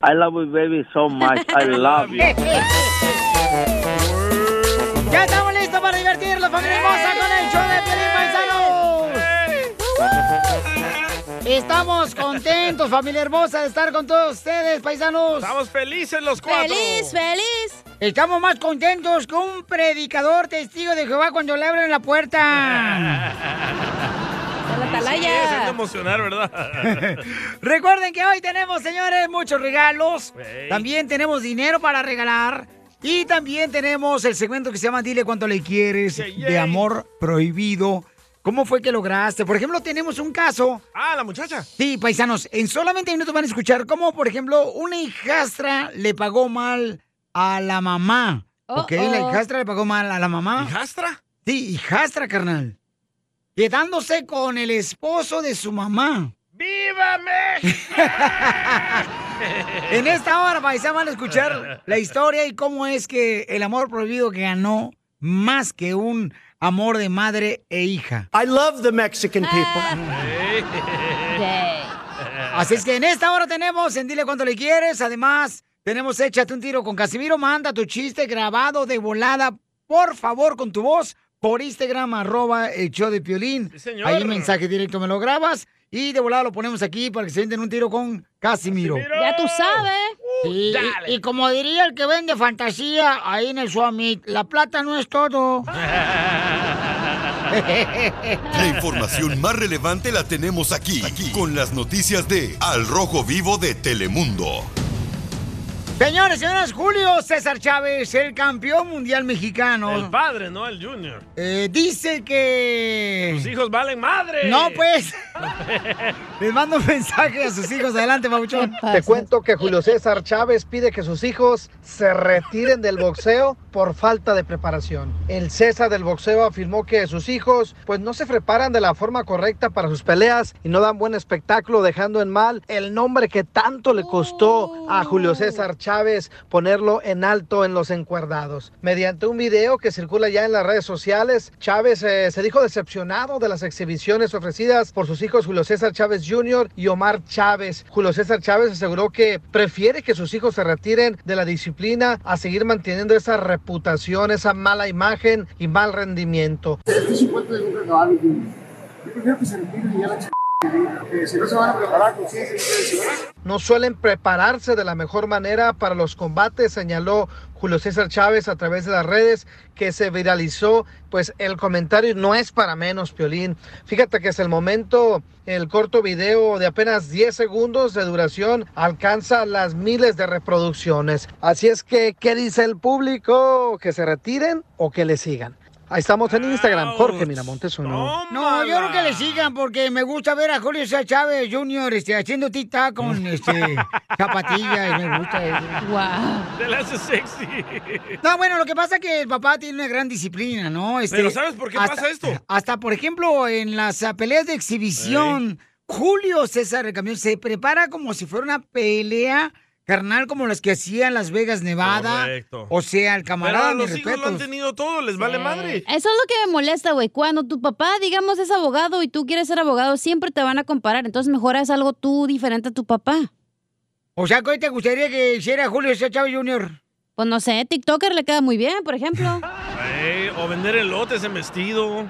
I love you, baby, so much. I love you. ¡Ya estamos listos para divertir la familia hermosa con el show de Pelín Paisanos! Estamos contentos, familia hermosa, de estar con todos ustedes, paisanos. Estamos felices los cuatro. ¡Feliz, feliz! Estamos más contentos que un predicador testigo de Jehová cuando le abren la puerta. la Sí, atalaya. de emocionar, ¿verdad? Recuerden que hoy tenemos, señores, muchos regalos. Ey. También tenemos dinero para regalar. Y también tenemos el segmento que se llama Dile cuánto le quieres de amor prohibido. ¿Cómo fue que lograste? Por ejemplo, tenemos un caso. Ah, la muchacha. Sí, paisanos, en solamente minutos van a escuchar cómo, por ejemplo, una hijastra le pagó mal a la mamá. ¿Ok? Oh, La oh. hijastra le pagó mal a la mamá. ¿Hijastra? Sí, hijastra, carnal. Quedándose con el esposo de su mamá. ¡Viva México! En esta hora, paisano, van a escuchar la historia y cómo es que el amor prohibido ganó más que un amor de madre e hija. I love the Mexican people. Yay. Así es que en esta hora tenemos en Dile Cuánto Le Quieres. Además, tenemos Échate un tiro con Casimiro. Manda tu chiste grabado de volada, por favor, con tu voz, por Instagram, arroba el show de Piolín. Sí, señor. Ahí un mensaje directo me lo grabas y de volada lo ponemos aquí para que se den un tiro con Casimiro. Casimiro. Ya tú sabes. Dale. y, y como diría el que vende fantasía ahí en el Summit, la plata no es todo. La información más relevante la tenemos aquí, aquí, con las noticias de Al Rojo Vivo de Telemundo. Señores, señoras, Julio César Chávez, el campeón mundial mexicano, El padre, no el junior. eh, dice que... Tus hijos valen madre. No, pues. Les mando un mensaje a sus hijos. Adelante, Pabuchón. Te cuento que Julio César Chávez pide que sus hijos se retiren del boxeo por falta de preparación. El César del boxeo afirmó que sus hijos pues no se preparan de la forma correcta para sus peleas y no dan buen espectáculo dejando en mal el nombre que tanto le costó a Julio César Chávez ponerlo en alto en los encuerdados. Mediante un video que circula ya en las redes sociales, Chávez eh, se dijo decepcionado de las exhibiciones ofrecidas por sus hijos Julio César Chávez Jr. y Omar Chávez. Julio César Chávez aseguró que prefiere que sus hijos se retiren de la disciplina a seguir manteniendo esa reputación, esa mala imagen y mal rendimiento. No suelen prepararse de la mejor manera para los combates, señaló Julio César Chávez a través de las redes que se viralizó, pues el comentario no es para menos, Piolín. Fíjate que es el momento, el corto video de apenas 10 segundos de duración alcanza las miles de reproducciones. Así es que, ¿qué dice el público? ¿Que se retiren o que le sigan? Ahí estamos en Instagram, Jorge. Miramontes uno. No, yo creo que le sigan porque me gusta ver a Julio César Chávez Jr. Este, haciendo tic-tac con este, zapatillas. me gusta eso. Wow. Te la hace sexy. No, bueno, lo que pasa es que el papá tiene una gran disciplina, ¿no? Este, Pero ¿sabes por qué hasta- pasa esto? Hasta, por ejemplo, en las ah, peleas de exhibición, Julio César el camión se prepara como si fuera una pelea carnal como las que hacía en Las Vegas, Nevada. Correcto. O sea, el Pero camarada, mis los hijos lo han respetos. tenido todo, les vale madre. Eso es lo que me molesta, güey. Cuando tu papá, digamos, es abogado y tú quieres ser abogado, siempre te van a comparar. Entonces, mejor haz algo tú diferente a tu papá. O sea, ¿qué te gustaría que hiciera Julio César Chávez Jr.? Pues no sé, TikToker le queda muy bien, por ejemplo. Ey, o vender elotes en vestido.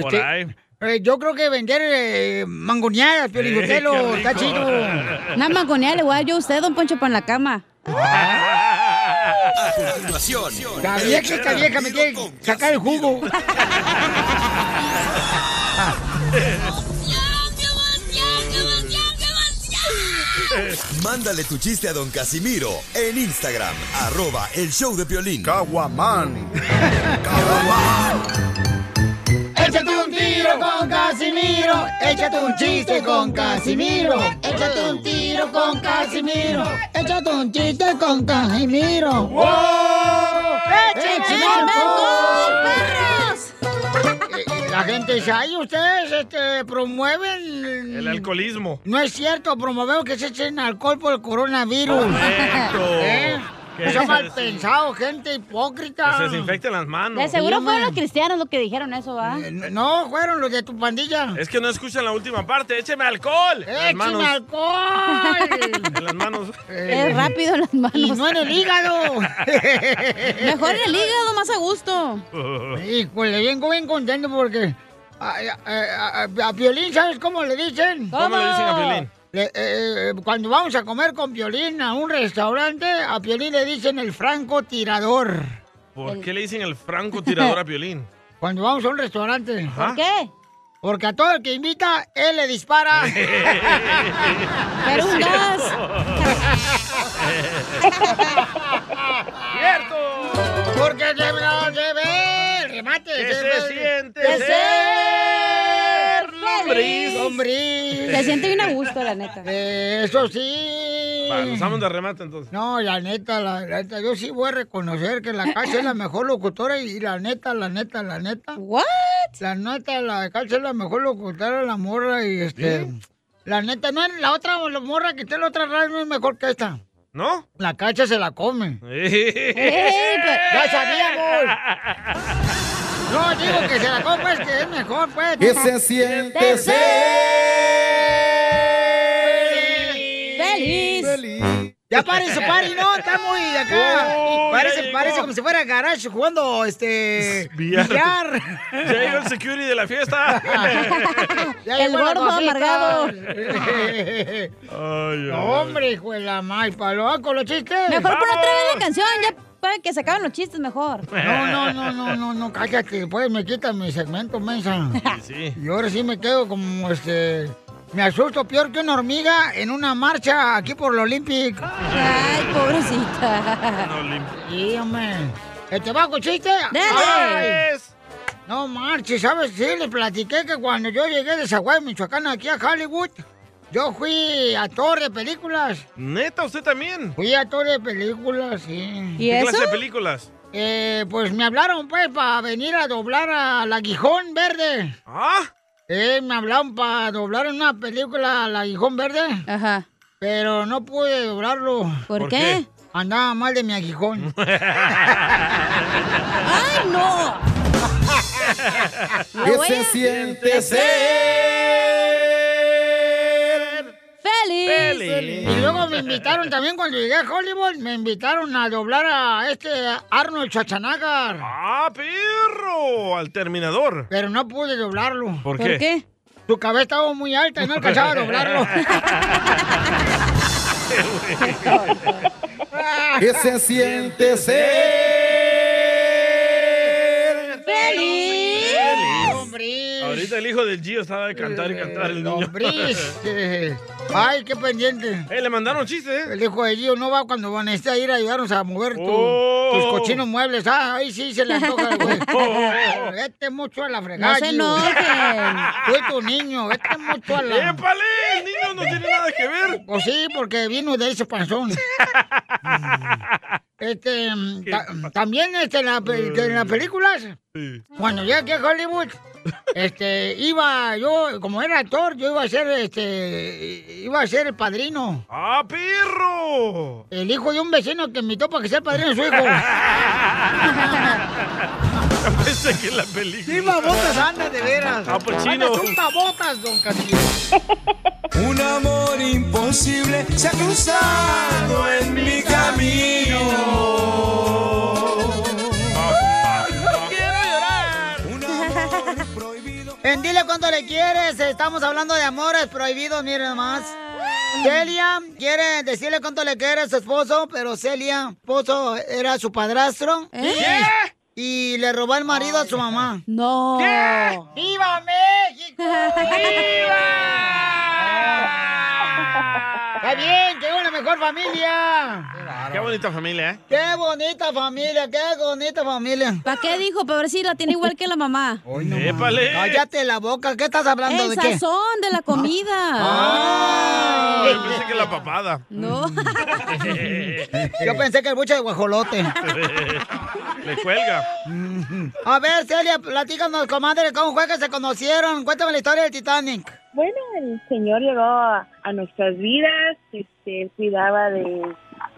Por Este, ahí. Eh, yo creo que vender eh, mangoneadas, Eh, qué está chido. Una mangonía le voy a dar yo a usted, don Poncho, para en la cama. A continuación, La vieja, esta vieja me quiere sacar el jugo. mándale tu chiste a don Casimiro en Instagram, arroba el show de Piolín. Échate un tiro con Casimiro. Échate un chiste con Casimiro. Échate un tiro con Casimiro. Échate un chiste con Casimiro. ¡Wow! ¡Échame perros! Eh, La gente dice, ay, ustedes este, promueven... El alcoholismo. No es cierto, promovemos que se echen alcohol por el coronavirus. Correcto. ¿Eh? Son se mal des- pensado, gente hipócrita. Que se desinfecten las manos. De seguro Sí, fueron los cristianos los que dijeron eso, ¿va? Eh, No, fueron los de tu pandilla. Es que no escuchan la última parte. ¡Écheme alcohol! ¡Échame alcohol! En las manos. Es rápido en las manos. y no en el hígado. Mejor en el hígado, más a gusto. Híjole, vengo bien contento porque a, a- a- a Piolín, ¿sabes cómo le dicen? ¿Cómo le dicen a Piolín? Le- eh, cuando vamos a comer con Piolín a un restaurante, a Piolín le dicen el franco tirador. ¿Por qué le dicen el francotirador a Piolín? Cuando vamos a un restaurante. ¿Por qué? Porque a todo el que invita, él le dispara. Pero un gas. ¡Cierto! Porque se, no se ve el remate. ¿Qué se ve- siente ser lombriz? lombriz. Se siente bien a gusto, la neta. Eso sí. Va, nos vamos de remate entonces. No, la neta, la, la neta, yo sí voy a reconocer que la Cacha es la mejor locutora y la neta, la neta, la neta. ¿What? La neta, la Cacha es la mejor locutora, la morra y este... La neta, no la otra la morra que está en la otra radio no es mejor que esta. ¿No? La Cacha se la come. ¡Ya sabíamos! No, digo que se la come, pues, que es mejor, pues. ¿Qué se siente ser ¡Feliz! feliz? Ya parece, pari, no, está muy acá. Oh, parece, parece como si fuera garage jugando, este... Billar. billar. Ya llegó el security de la fiesta. Ya El gordo amargado. Ay, ay, hombre, hijo de la mal, palo, con los chistes. Mejor pon otra vez la canción, ya para que se acaben los chistes mejor. No, no, no, no, no, no, cállate, después me quitan mi segmento, mensa. Sí. Y ahora sí me quedo como, este... Me asusto peor que una hormiga en una marcha aquí por el Olympic. Ay, pobrecita. Sí, hombre. ¿Te va con chiste? Dale. Ay, No marches, ¿sabes? Sí, le platiqué que cuando yo llegué de Zaguay, Michoacán, aquí a Hollywood, yo fui actor de películas. ¿Neta usted también? Fui actor de películas, sí. ¿Y ¿Qué eso? clase de películas? Eh, pues me hablaron, pues, para venir a doblar al aguijón verde. ¿Ah? Eh, me hablaron para doblar en una película al aguijón verde, Ajá. pero no pude doblarlo. ¿Por, ¿Por qué? Andaba mal de mi aguijón. ¡Ay, no! ¿Qué se a- siente ser ¡Feliz! Feliz. Y luego me invitaron también cuando llegué a Hollywood, me invitaron a doblar a este Arnold Schwarzenegger. ¡Ah, perro! Al terminador. Pero no pude doblarlo. ¿Por, ¿Por qué? qué? Su cabeza estaba muy alta y no alcanzaba a doblarlo. ¿Qué se siente ser ¡Feliz! Ahorita el hijo del Gio estaba de cantar y cantar el niño. Eh, Ay, qué pendiente. Eh, le mandaron chiste, ¿eh? El hijo de Gio no va cuando van a ir a ayudarnos a mover tu- Oh. tus cochinos muebles. Ah, ahí sí se le antoja, güey. Vete mucho a la fregada, No se enojen. Fue tu niño, vete mucho a la... ¡Épale! El niño no tiene nada que ver. Pues sí, porque vino de ese panzón. este, ¿Qué ta- pasa? también este, en, la las películas, Sí. cuando llegué aquí a Hollywood, este, iba yo, como era actor, yo iba a ser, este, iba a ser el padrino. ¡Ah, perro! El hijo de un vecino que invitó para que sea el padrino de su hijo. Pensé que en la película. Sí, babotas anda, de veras. Ah, pues, chino. Son babotas, don Casimiro. Un amor imposible se ha cruzado en mi camino. En Dile Cuánto Le Quieres, estamos hablando de amores prohibidos, miren más. Celia quiere decirle cuánto le quiere a su esposo, pero Celia, esposo, era su padrastro. ¿Eh? Y le robó el marido a su mamá. No. ¡Viva México! ¡Está bien! ¡Qué una mejor familia! Qué bonita familia, ¿eh? ¡Qué bonita familia! ¡Qué bonita familia! ¿Para qué dijo? Para ver si la tiene igual que la mamá. ¡Épale! Cállate la boca, ¿qué estás hablando El de qué? sazón de la comida. Ah. Ay, pensé que la papada. No. Yo pensé que el buche de guajolote. Le cuelga. A ver, Celia, platícanos, comadre, ¿cómo fue que se conocieron? Cuéntame la historia del Titanic. Bueno, el Señor llegó a, a nuestras vidas, este, cuidaba de,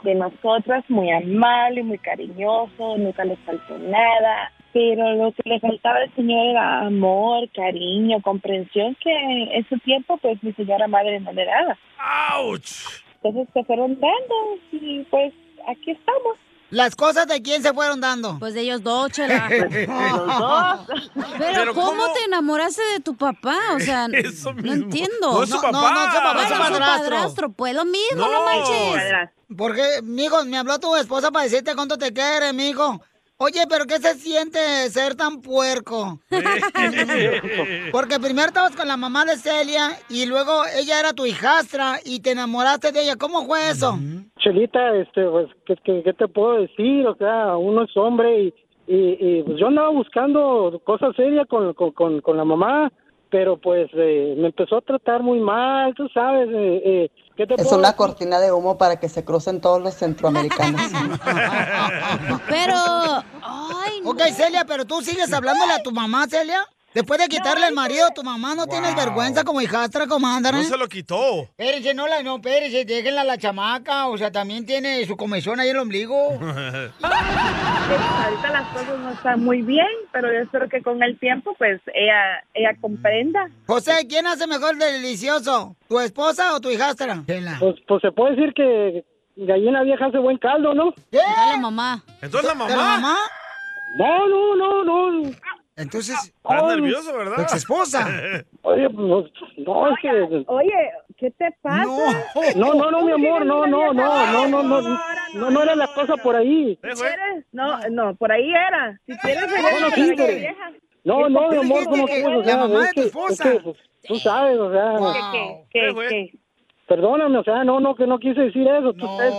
de nosotras, muy amable, muy cariñoso, nunca le faltó nada. Pero lo que le faltaba al señor era amor, cariño, comprensión, que en su tiempo, pues mi señora madre no le daba. Entonces se fueron dando y pues aquí estamos. ¿Las cosas de quién se fueron dando? Pues de ellos dos, chela. Los dos. Pero, Pero ¿cómo, ¿cómo? te enamoraste de tu papá? O sea, Eso no mismo. entiendo. No es su No, no, papá. no es su papá, es su Bueno, su padrastro. padrastro, pues lo mismo, no, No. manches. Porque, mijo, me habló tu esposa para decirte cuánto te quiere, mijo. Oye, pero ¿qué se siente ser tan puerco? Porque primero estabas con la mamá de Celia y luego ella era tu hijastra y te enamoraste de ella. ¿Cómo fue eso? Chelita, este, pues, ¿qué, qué, qué te puedo decir? O sea, uno es hombre y, y, y, pues, yo andaba buscando cosas serias con, con, con, con la mamá, pero pues eh, me empezó a tratar muy mal, tú sabes. Eh, eh, ¿Qué te Es puedo una decir? cortina de humo para que se crucen todos los centroamericanos. Pero, ay, Ok, Celia, pero tú sigues hablándole a tu mamá, Celia. Después de quitarle el marido a tu mamá, ¿no tienes vergüenza como hijastra, comadre? No se lo quitó. Espérense, no, la, no, espérense, déjenla a la chamaca, o sea, también tiene su comezón ahí en el ombligo. Ahorita las cosas no están muy bien, pero yo espero que con el tiempo, pues ella, ella comprenda. José, ¿quién hace mejor delicioso? ¿Tu esposa o tu hijastra? Pues, pues se puede decir que gallina vieja hace buen caldo, ¿no? ¿Qué? Dale, mamá. Entonces la ¿De mamá. la mamá? No, no, no, no. Entonces. Estás nervioso, ¿verdad? Tu ex esposa. Oye, pues, no, es que. Oye, ¿qué te pasa? No, no, no, mi amor, no, no, no, no, no, no. No, no era la cosa por ahí. No, no, por ahí era. Si quieres, vieja. No, no, mi amor, ¿cómo que, La mamá de tu esposa. Pues, tú sabes, o sea. ¿Qué, qué, qué? perdóname, o sea, no, no, que no quise decir eso. Tú sabes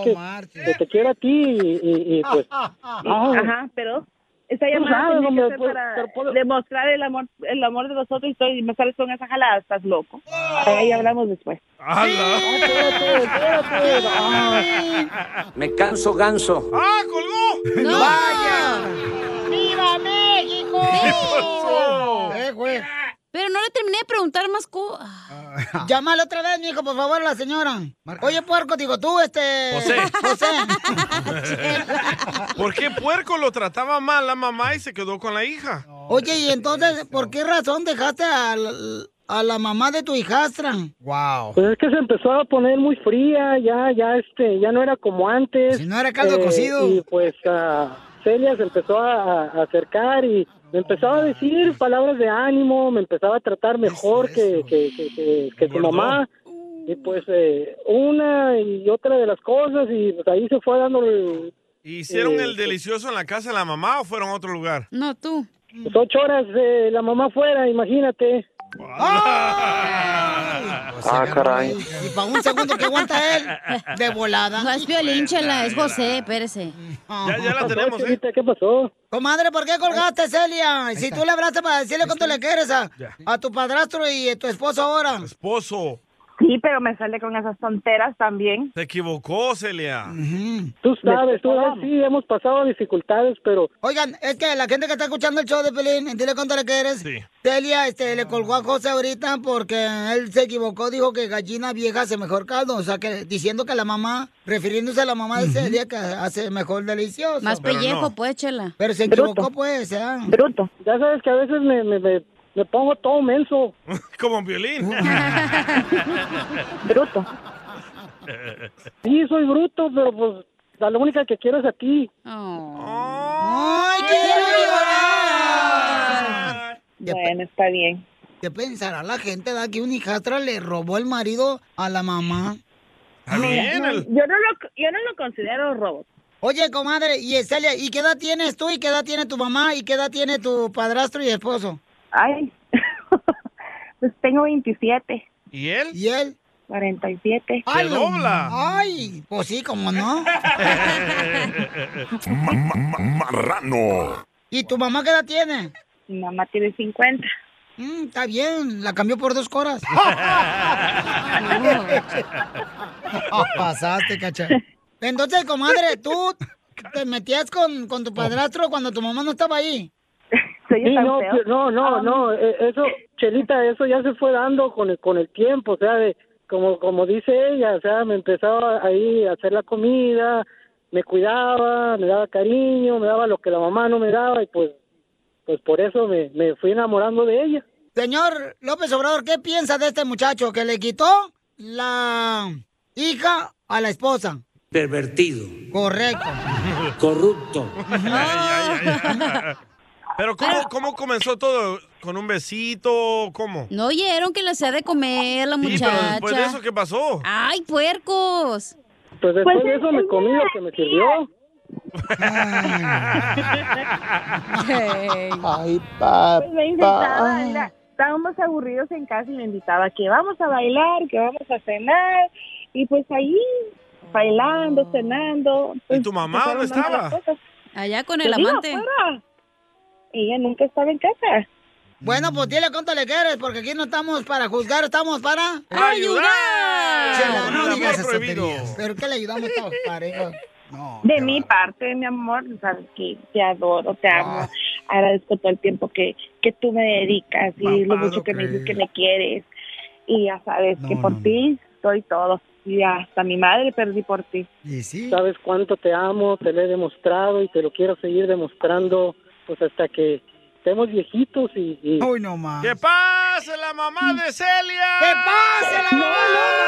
que, te quiero a ti y, pues. Ah, ah, Ajá, pero esa Tú llamada que ser pues, para puedo- demostrar el amor, el amor de nosotros y, todo, y me sales con esa jalada, estás loco. Ahí hablamos después. Me canso ganso. ¡Ah, colgó! No. ¡Vaya! ¡Viva México! pasó? Eh, güey. Pero no le terminé de preguntar más cosas. Llámale otra vez, mijo, por favor, a la señora. Oye, puerco, digo tú, este... José. José. ¿Por qué puerco lo trataba mal la mamá y se quedó con la hija? Oye, y entonces, ¿por qué razón dejaste a la, a la mamá de tu hijastra? Wow. Pues es que se empezó a poner muy fría, ya, ya, este, ya no era como antes. Si no era caldo cocido. Y pues ah, Celia se empezó a, a acercar y me empezaba a decir palabras de ánimo, me empezaba a tratar mejor que, que, que, que, Engordó. mamá. Y pues eh, una y otra de las cosas y pues ahí se fue dando el- ¿Hicieron Eh, el delicioso en la casa de la mamá o fueron a otro lugar? No, tú. pues, ocho horas de la mamá fuera, imagínate. Ah, caray. Y para un segundo que aguanta él, de volada. No es violín, chela, es José, espérese. Ya, ya la tenemos, ¿eh? ¿Qué pasó? Comadre, ¿por qué colgaste, Celia? Si tú le hablaste para decirle cuánto le quieres a, a tu padrastro y a tu esposo ahora. Esposo, Sí, pero me sale con esas tonteras también. se equivocó, Celia. Tú sabes, tú sabes, sí, hemos pasado dificultades, pero Oigan, es que la gente que está escuchando el show de Pelín, dile cuánto le quieres. Sí. Celia este, le colgó a José ahorita porque él se equivocó, dijo que gallina vieja hace mejor caldo. O sea, que diciendo que la mamá, refiriéndose a la mamá de Celia, que hace mejor delicioso. Más pellejo, no. pues, chela. Pero se Bruto. equivocó, pues, ¿eh? Bruto. ya sabes que a veces me, me, me, me pongo todo menso. Como un violín. Bruto. Sí, soy bruto, pero pues la única que quiero es a ti. Oh. ¡Ay, quiero llorar! ¿Qué, pe- Bueno, está bien. qué pensará la gente de que un hijastra le robó el marido a la mamá? Está bien. el- Yo no lo, yo no lo considero robot. Oye, comadre, y Celia, ¿y qué edad tienes tú y qué edad tiene tu mamá y qué edad tiene tu padrastro y esposo? Ay, pues tengo 27, ¿Y él? ¿Y él? 47. ¡Ay, dobla. ¡Ay! Pues sí, ¿cómo no? Ma- ma- ma- marrano. ¿Y tu mamá qué edad tiene? Mi mamá tiene 50. Mm, está bien, la cambió por dos coras. Pasaste, cacha. Entonces, comadre, ¿tú te metías con, con tu padrastro cuando tu mamá no estaba ahí? Sí, tan no, feo. no, no, Ah, no, eh, eso, Chelita, eso ya se fue dando con el, con el tiempo, o sea, de, como como dice ella, o sea, me empezaba ahí a hacer la comida, me cuidaba, me daba cariño, me daba lo que la mamá no me daba y pues pues por eso me, me fui enamorando de ella. Señor López Obrador, ¿qué piensa de este muchacho que le quitó la hija a la esposa? Pervertido, Correcto. corrupto. Pero ¿cómo, ¿cómo comenzó todo? ¿Con un besito? ¿Cómo? No oyeron que le hacía de comer la Sí, muchacha. pero después de eso, ¿qué pasó? ¡Ay, puercos! Pues después de eso me comí lo que me sirvió. Ay, Pues me invitaba, estábamos aburridos en casa y me invitaba que vamos a bailar, que vamos a cenar. Y pues ahí, bailando, cenando. Pues, ¿Y tu mamá dónde estaba? Allá con Pues el amante. Ella nunca estaba en casa. Bueno, pues dile cuánto le quieres, porque aquí no estamos para juzgar, estamos para... ¡Ayudar! Chela, no El digas. ¿Pero qué le ayudamos a todos parejos? No. De mi parte, mi amor, sabes que te adoro, te amo. Agradezco todo el tiempo que, que tú me dedicas y lo mucho que me dices que me quieres. Y ya sabes que por no, no. ti doy todo. Y hasta mi madre perdí por ti. ¿Y sí? Sabes cuánto te amo, te lo he demostrado y te lo quiero seguir demostrando pues hasta que estemos viejitos y, y- Uy, no más. ¡Que pase la mamá de Celia! ¡Que pase la mamá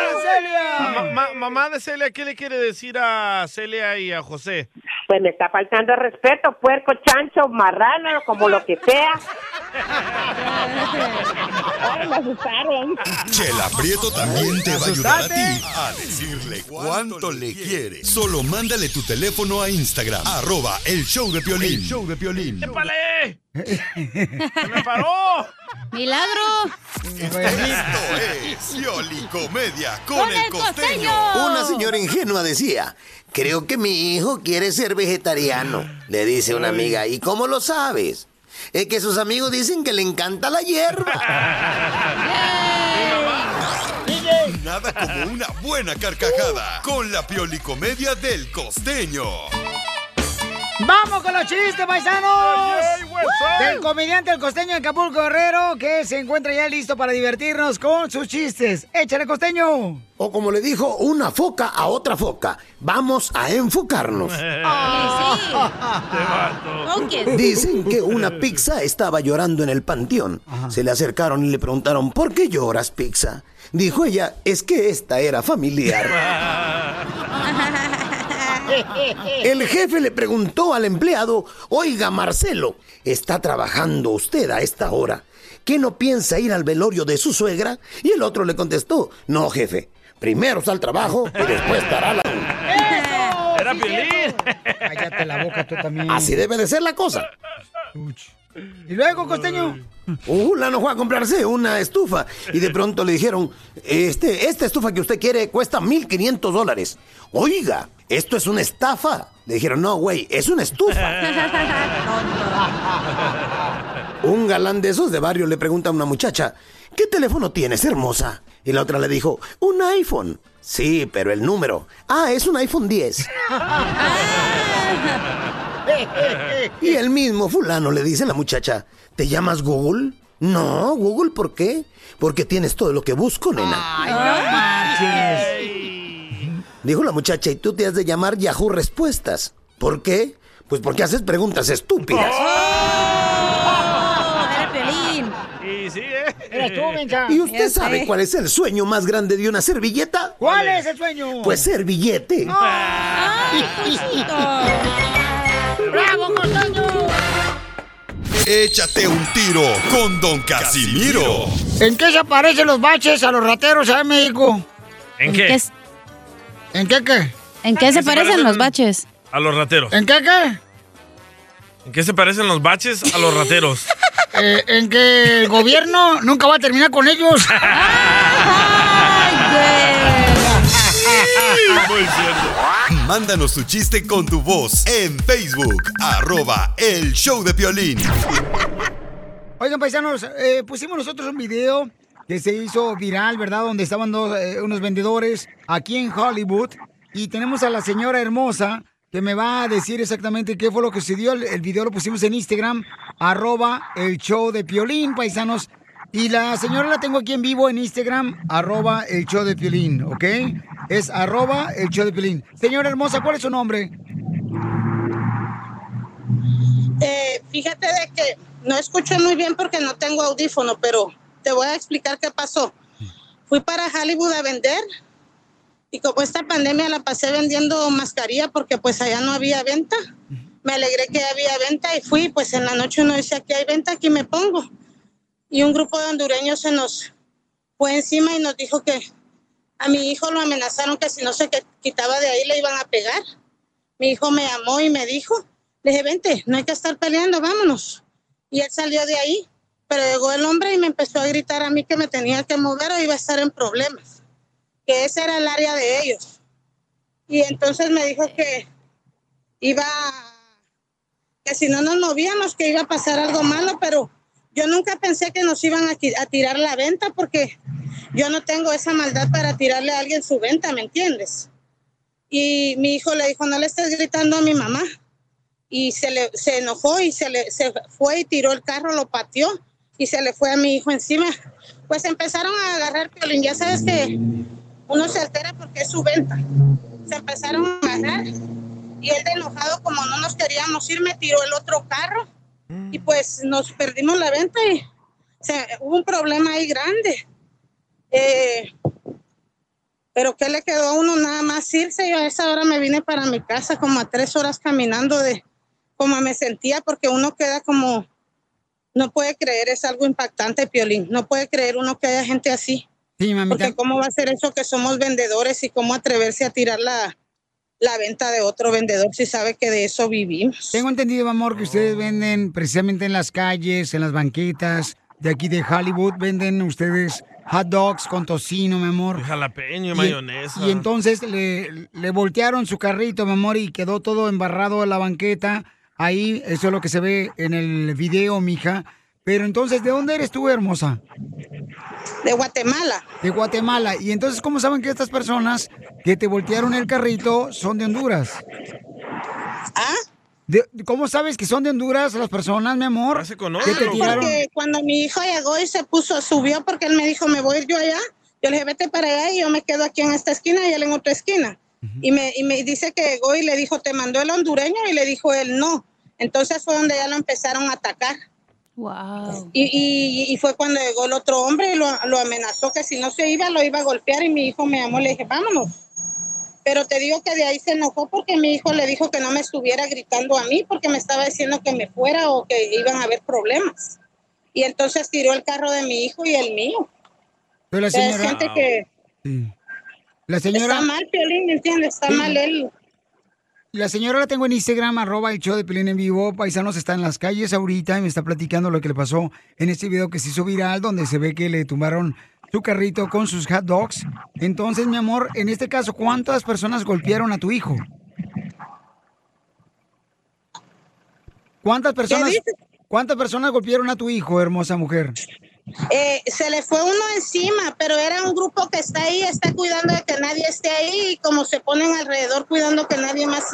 de Celia! Ma- ma- mamá de Celia, ¿qué le quiere decir a Celia y a José? Pues me está faltando el respeto, puerco, chancho, marrano, como lo que sea. Ay, me asustaron. Chela Prieto también te va a ayudar a ti a decirle cuánto le quiere. Solo mándale tu teléfono a Instagram, arroba el show de Piolín. El show de Piolín. ¡Épale! ¡Se me paró! ¡Milagro! Esto es Comedia con, el costeño. Una señora ingenua decía, creo que mi hijo quiere ser vegetariano. Le dice una amiga, ¿y cómo lo sabes? Es que sus amigos dicen que le encanta la hierba. Nada como una buena carcajada con la Pioli Comedia del costeño. ¡Vamos con los chistes, paisanos! Del comediante El Costeño de Acapulco Guerrero, que se encuentra ya listo para divertirnos con sus chistes. ¡Échale, Costeño! O como le dijo una foca a otra foca, vamos a enfocarnos. Dicen que una pizza estaba llorando en el panteón. Se le acercaron y le preguntaron, ¿por qué lloras, pizza? Dijo ella, es que esta era familiar. El jefe le preguntó al empleado, oiga Marcelo, ¿está trabajando usted a esta hora? ¿Qué no piensa ir al velorio de su suegra? Y el otro le contestó, no jefe, primero está al trabajo y después estará la... ¡Era Piolín! Cállate la boca tú también. Así debe de ser la cosa. ¿Y luego, Costeño? Un fulano fue a comprarse una estufa y de pronto le dijeron, este, esta estufa que usted quiere cuesta 1.500 dólares. Oiga, ¿esto es una estafa? Le dijeron, no, güey, es una estufa. Un galán de esos de barrio le pregunta a una muchacha, ¿qué teléfono tienes, hermosa? Y la otra le dijo, un iPhone. Sí, pero el número. Ah, es un iPhone 10. Y el mismo fulano le dice a la muchacha, ¿te llamas Google? No, Google, ¿por qué? Porque tienes todo lo que busco, nena. ¡Ay, no marches! Dijo la muchacha, y tú te has de llamar Yahoo Respuestas. ¿Por qué? Pues porque haces preguntas estúpidas. ¡Era Piolín! Y sí, ¿eh? Eres tú, mensa. ¿Y usted sabe sé. cuál es el sueño más grande de una servilleta? ¿Cuál es el sueño? Pues ser billete. ¡Ay, cosito! ¡Bravo, Costeño! Échate un tiro con Don Casimiro. ¿En qué se parecen los baches a los rateros allá en México? ¿En ¿En qué? ¿En qué qué? en qué se se parecen parecen? los baches? A los rateros. ¿En qué qué? ¿En qué se parecen los baches a los rateros? Eh, en que el gobierno nunca va a terminar con ellos. Muy cierto. Mándanos tu chiste con tu voz en Facebook, arroba el show de Piolín. Oigan, paisanos, eh, pusimos nosotros un video que se hizo viral, ¿verdad? Donde estaban dos, eh, unos vendedores aquí en Hollywood. Y tenemos a la señora hermosa que me va a decir exactamente qué fue lo que sucedió. El, el video lo pusimos en Instagram, arroba el show de Piolín, paisanos. Y la señora la tengo aquí en vivo en Instagram, arroba el show de Piolín, ¿ok? Es arroba el show de Piolín. Señora hermosa, ¿cuál es su nombre? Eh, fíjate de que no escuché muy bien porque no tengo audífono, pero te voy a explicar qué pasó. Fui para Hollywood a vender y como esta pandemia la pasé vendiendo mascarilla porque pues allá no había venta. Me alegré que había venta y fui, pues en la noche uno dice aquí hay venta, aquí me pongo. Y un grupo de hondureños se nos fue encima y nos dijo que a mi hijo lo amenazaron que si no se quitaba de ahí le iban a pegar. Mi hijo me llamó y me dijo, le dije, vente, no hay que estar peleando, vámonos. Y él salió de ahí, pero llegó el hombre y me empezó a gritar a mí que me tenía que mover o iba a estar en problemas, que ese era el área de ellos. Y entonces me dijo que iba, que si no nos movíamos, que iba a pasar algo malo, pero yo nunca pensé que nos iban a, ti- a tirar la venta porque yo no tengo esa maldad para tirarle a alguien su venta, ¿me entiendes? Y mi hijo le dijo, no le estés gritando a mi mamá. Y se, le, se enojó y se, le, se fue y tiró el carro, lo pateó y se le fue a mi hijo encima. Pues empezaron a agarrar violín. Ya sabes que uno se altera porque es su venta. Se empezaron a agarrar y él de enojado, como no nos queríamos ir, me tiró el otro carro pues nos perdimos la venta y se- hubo un problema ahí grande. Eh, pero ¿qué le quedó a uno nada más irse? Yo a esa hora me vine para mi casa como a tres horas caminando de como me sentía porque uno queda como, no puede creer, es algo impactante, Piolín. No puede creer uno que haya gente así. Sí, mamita. Porque cómo va a ser eso que somos vendedores y cómo atreverse a tirar la, la venta de otro vendedor si sabe que de eso vivimos. Tengo entendido, mi amor, que ustedes venden precisamente en las calles, en las banquetas de aquí de Hollywood, venden ustedes hot dogs con tocino, mi amor. Jalapeño, Y- mayonesa. Y entonces le, le voltearon su carrito, mi amor, y quedó todo embarrado en la banqueta. Ahí, eso es lo que se ve en el video, mija. Pero entonces, ¿de dónde eres tú, hermosa? De Guatemala. De Guatemala. Y entonces, ¿cómo saben que estas personas que te voltearon el carrito son de Honduras? ¿Ah? ¿Cómo sabes que son de Honduras las personas, mi amor? Que te tiraron. Porque cuando mi hijo llegó y se puso, subió porque él me dijo, me voy a ir yo allá. Yo le dije, vete para allá y yo me quedo aquí en esta esquina y él en otra esquina. y, me, y me dice que llegó y le dijo, ¿te mandó el hondureño? Y le dijo él, no. Entonces fue donde ya lo empezaron a atacar. Wow. Y, y, y fue cuando llegó el otro hombre y lo, lo amenazó que si no se iba, lo iba a golpear. Y mi hijo me llamó y le dije, vámonos. Pero te digo que de ahí se enojó porque mi hijo le dijo que no me estuviera gritando a mí porque me estaba diciendo que me fuera o que iban a haber problemas. Y entonces tiró el carro de mi hijo y el mío. Pero la señora. gente que Sí. La señora. está mal, Piolín, ¿me entiendes? Está Sí. mal él. La señora la tengo en Instagram, arroba el show de Pelín en vivo. Paisanos está en las calles ahorita y me está platicando lo que le pasó en este video que se hizo viral, donde se ve que le tumbaron su carrito con sus hot dogs. Entonces, mi amor, en este caso, ¿cuántas personas golpearon a tu hijo? ¿Cuántas personas? ¿cuántas personas golpearon a tu hijo, hermosa mujer? Eh, se le fue uno encima, pero era un grupo que está ahí, está cuidando de que nadie esté ahí y como se ponen alrededor cuidando que nadie más,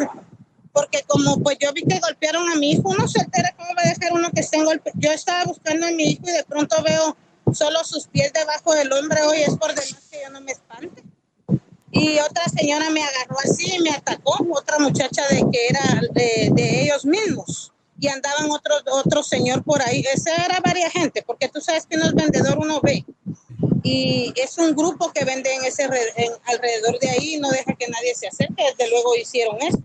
porque como pues yo vi que golpearon a mi hijo, uno se entera cómo va a dejar uno que esté en golpe. Yo estaba buscando a mi hijo y de pronto veo solo sus pies debajo del hombre, hoy es por demás que yo no me espante. Y otra señora me agarró así y me atacó, otra muchacha de que era de ellos mismos. Y andaban otro, otro señor por ahí. Esa era varias gente, porque tú sabes que no es vendedor, uno ve. Y es un grupo que vende en ese en- alrededor de ahí y no deja que nadie se acerque. Desde luego hicieron eso.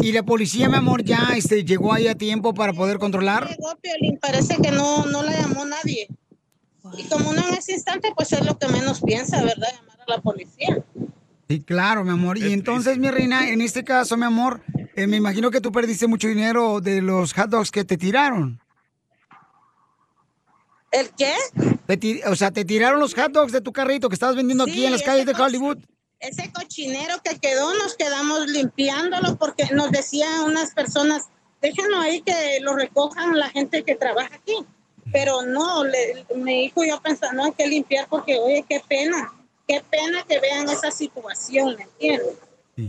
¿Y la policía, mi amor, ya este, llegó ahí a tiempo para poder controlar? Llegó Piolín, parece que no, no la llamó nadie. Y como uno en ese instante, pues es lo que menos piensa, ¿verdad? Llamar a la policía. Sí, claro, mi amor. Y entonces, mi reina, en este caso, mi amor, eh, me imagino que tú perdiste mucho dinero de los hot dogs que te tiraron. ¿El qué? Te o sea, te tiraron los hot dogs de tu carrito que estabas vendiendo aquí en las calles de Hollywood. Ese cochinero que quedó, nos quedamos limpiándolo porque nos decían unas personas, déjenlo ahí que lo recojan la gente que trabaja aquí. Pero no, le- mi hijo y yo pensando hay que limpiar porque, oye, qué pena, qué pena que vean esa situación, ¿me entiendes?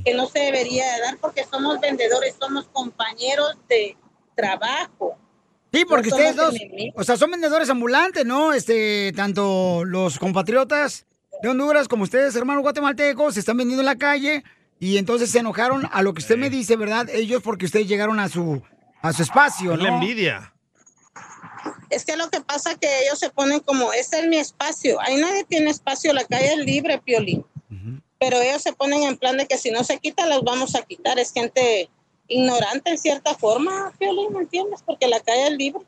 Que no se debería de dar porque somos vendedores, somos compañeros de trabajo. Sí, porque No ustedes dos, enemigos. o sea, son vendedores ambulantes, ¿no? Este, tanto los compatriotas de Honduras como ustedes, hermanos guatemaltecos, se están vendiendo en la calle y entonces se enojaron a lo que usted me dice, ¿verdad? Ellos porque ustedes llegaron a su a su espacio, Es ¿no? la envidia. Es que lo que pasa es que ellos se ponen como, este es mi espacio. Ahí nadie tiene espacio, la calle es libre, Piolín. Pero ellos se ponen en plan de que si no se quita, las vamos a quitar. Es gente ignorante en cierta forma, Piolín, ¿me entiendes? Porque la calle es libre.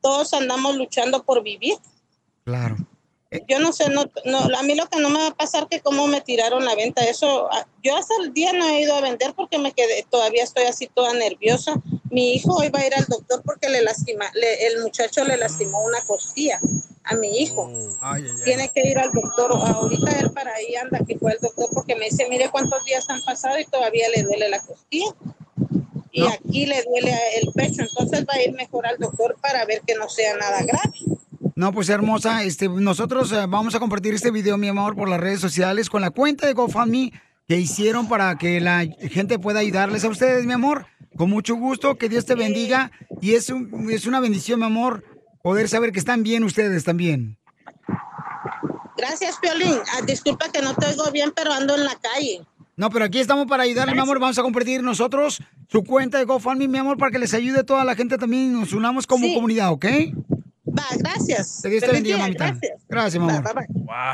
Todos andamos luchando por vivir. Claro. Yo no sé, no, no, a mí lo que no me va a pasar que cómo me tiraron la venta, eso, yo hasta el día no he ido a vender porque me quedé, todavía estoy así toda nerviosa. Mi hijo hoy va a ir al doctor porque le lastima, le- el muchacho le lastimó una costilla a mi hijo. Tiene que ir al doctor, ahorita él para ahí anda que fue al doctor porque me dice, mire cuántos días han pasado y todavía le duele la costilla. Y aquí le duele el pecho, entonces va a ir mejor al doctor para ver que no sea nada grave. No, pues hermosa, este, nosotros eh, vamos a compartir este video, mi amor, por las redes sociales con la cuenta de GoFundMe que hicieron para que la gente pueda ayudarles a ustedes, mi amor. Con mucho gusto, que Dios te bendiga. Y es, un- es una bendición, mi amor, poder saber que están bien ustedes también. Gracias, Piolín. Ah, disculpa que no te oigo bien, pero ando en la calle. No, pero aquí estamos para ayudarle, mi amor. Vamos a compartir nosotros su cuenta de GoFundMe, mi amor, para que les ayude toda la gente también y nos unamos como Sí. comunidad, ¿ok? Va, gracias. Que Dios te bendiga, mamita. gracias. Gracias, bye,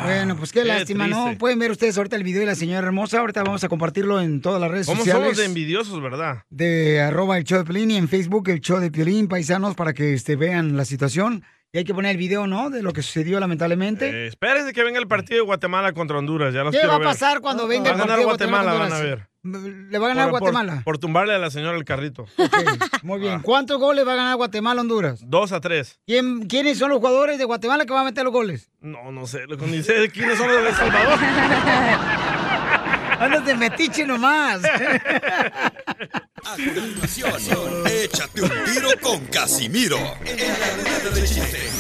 Bueno, pues qué, qué lástima, ¿no? Pueden ver ustedes ahorita el video de la señora hermosa. Ahorita vamos a compartirlo en todas las redes ¿Cómo sociales. somos de envidiosos, verdad? de arroba el show de Piolín y en Facebook el show de Piolín, paisanos, para que este, vean la situación. Y hay que poner el video, ¿no? De lo que sucedió lamentablemente. Eh, espérense que venga el partido de Guatemala contra Honduras. Ya los ¿Qué va a ver. pasar cuando venga el partido de Guatemala, Guatemala van a ver. ¿Le va a ganar Por- Guatemala? Por, tumbarle a la señora el carrito. Muy bien. ¿Cuántos goles va a ganar Guatemala Honduras? Dos a tres. ¿Quién, ¿Quiénes son los jugadores de Guatemala que van a meter los goles? No, no sé. lo- Ni sé quiénes son los de El Salvador. Andas de metiche nomás. Échate un tiro con Casimiro. En la de chiste.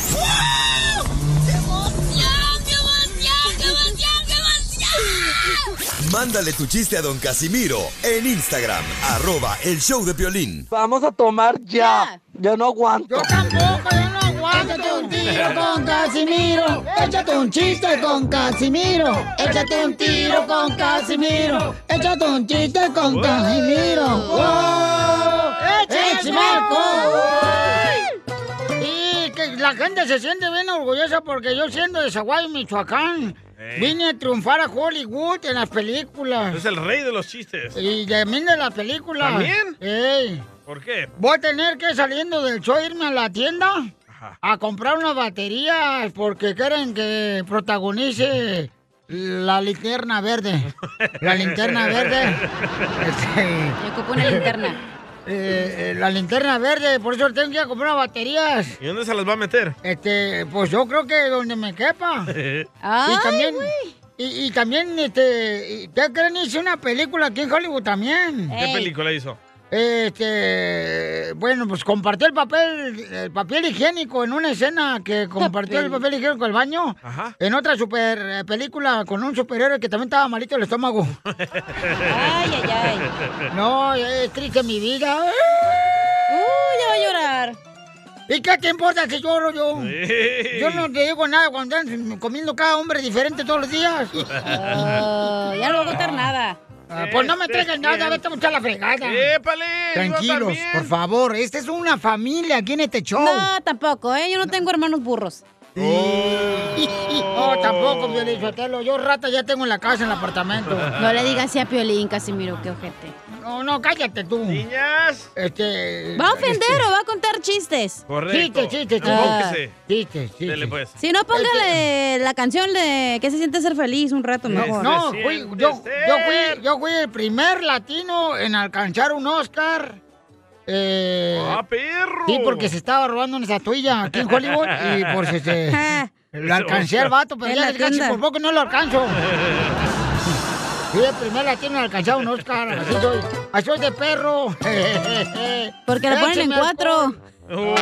Mándale tu chiste a don Casimiro en Instagram, arroba el show de Piolín. Vamos a tomar ya. Yo no aguanto. Yo tampoco, yo no aguanto. Échate un tiro con Casimiro. Échate un chiste con Casimiro. Échate un tiro con Casimiro. Échate un chiste con Casimiro. ¡Wow! ¡Échame la gente se siente bien orgullosa porque yo siendo de Zaguay, Michoacán, Ey. vine a triunfar a Hollywood en las películas. Es el rey de los chistes. Y también de las películas. ¿También? Ey. ¿Por qué? Voy a tener que saliendo del show irme a la tienda a comprar unas baterías porque quieren que protagonice la linterna verde. La linterna verde. Este, ocupo una linterna. Eh, eh, la linterna verde, por eso tengo que ir a comprar baterías. ¿Y dónde se las va a meter? Este, pues yo creo que donde me quepa. y Ay, también, y, y también, este, y- ¿qué creen? Hice una película aquí en Hollywood también. ¿Qué película hizo? Este, bueno, pues compartió el papel, el papel higiénico en una escena que compartió el papel higiénico en el baño. Ajá. En otra super eh, película con un superhéroe que también estaba malito el estómago. Ay, ay, ay. No, es triste mi vida. Uy, ya va a llorar. ¿Y qué te importa si lloro yo? Sí. Yo no te digo nada cuando comiendo cada hombre diferente todos los días. Oh, ya no voy a contar nada. Ah, pues no me traigan nada, vete a echar la fregada. ¡Épale! Tranquilos, por favor. Esta es una familia aquí en este show. No, tampoco, ¿eh? Yo no tengo hermanos burros. No, tampoco, Piolín Sotelo. Yo rata ya tengo en la casa, en el apartamento. No le digas así a Piolín, Casimiro, qué ojete. No, no, cállate tú. Niñas. Este... ¿Va a ofender este, o va a contar chistes? Correcto. Chistes, chistes, chistes. Enfóquese. Chistes, chistes. Dele pues. Si no, póngale la canción de que se siente ser feliz un rato mejor. No, fui, yo, yo, fui, yo fui el primer latino en alcanzar un Oscar. Eh, ¡Ah, perro! sí, porque se estaba robando una estatuilla aquí en Hollywood y por si se... Lo alcancé al vato, pero ya casi por poco no lo alcanzo. Fui el primer latino en alcanzar un Oscar. Así soy. Así soy de perro. Porque le ponen en cuatro. Oh.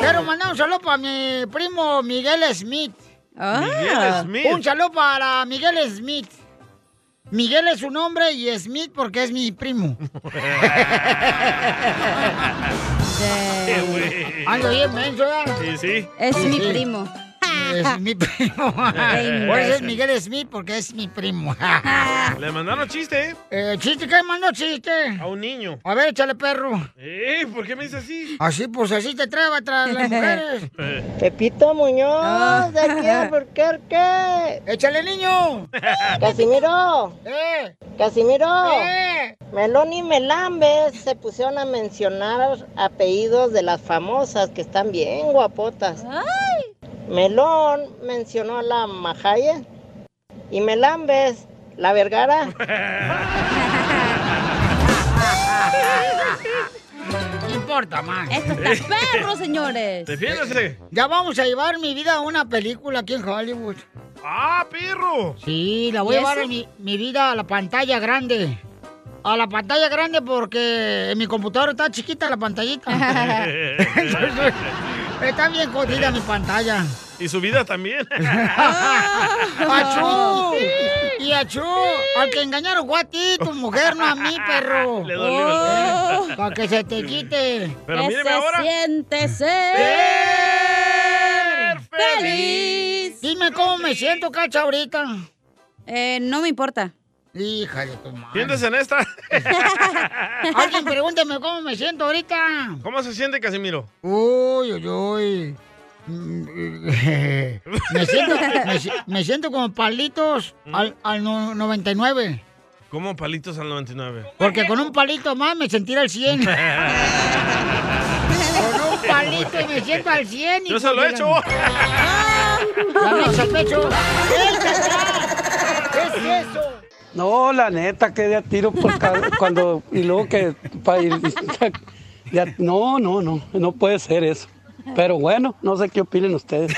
Quiero mandar un saludo para mi primo Miguel Smith. Miguel Ah. Smith. Un saludo para Miguel Smith. Miguel es su nombre y Smith porque es mi primo. Ando bien menso. Sí, sí. Es Sí, mi sí. primo. Es mi primo. Por eso es. Miguel Smith, porque es mi primo. Le mandaron chiste, ¿eh? Eh, ¿Chiste? ¿Qué mandó chiste? A un niño. A ver, échale perro. Eh, ¿por qué me dice así? Así, pues así te traba tras las mujeres. Pepito Muñoz, de aquí a qué? ¡Échale, niño! Casimiro. ¡Eh! Casimiro. ¡Eh! Melón y Melambes se pusieron a mencionar apellidos de las famosas que están bien guapotas. Melón mencionó a la Majaye y Melambes, la Vergara. No importa, man. Esto está perro, señores. Defiéndase. Ya vamos a llevar mi vida a una película aquí en Hollywood. ¡Ah, perro! Sí, la voy a ¿Y llevar mi, mi vida a la pantalla grande. A la pantalla grande porque en mi computadora está chiquita la pantallita. Está bien jodida mi pantalla. Y su vida también. ¡Achú! Y achú, al que engañaron fue a ti, tu mujer, no a mí, perro. Le dolió. Para que se te quite. Pero ¿Qué míreme se ahora. siente ser feliz? Dime cómo me siento, cacha, ahorita. Eh, no me importa. Hija de tu madre. Siéntese en esta. Alguien pregúnteme cómo me siento ahorita. ¿Cómo se siente, Casimiro? Uy, uy, uy. Mm, Me siento, me, me siento como palitos al, al no- 99. ¿Cómo palitos al 99? Porque con un palito más me sentiré al 100. con un palito y me siento al 100. Yo se lo he hecho. La mecha al pecho. ¡Échate! ¿Qué es eso? No, la neta, que de a tiro por ca- cuando. Y luego que. pa- y- ya- no, no, no, no puede ser eso. Pero bueno, no sé qué opinen ustedes.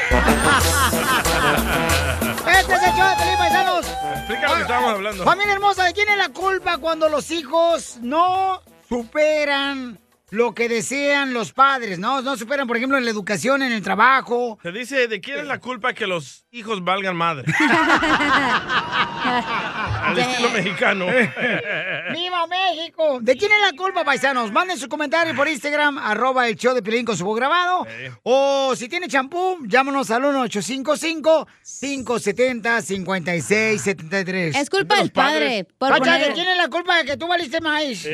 Este es el show de Pelín Paisanos. Explica lo que estábamos hablando. Familia hermosa, ¿de quién es la culpa cuando los hijos no superan lo que desean los padres? No, no superan, por ejemplo, en la educación, en el trabajo. Se dice, ¿de quién es la culpa que los hijos valgan madre? Al estilo mexicano. ¡Viva México! ¿De quién es la culpa, paisanos? Manden su comentario por Instagram, arroba el show de Pelín con su voz grabado. O si tiene champú, llámanos al 1-855-570-5673. Es culpa del padre. Por Cacha, poner- ¿de quién es la culpa de que tú valiste maíz?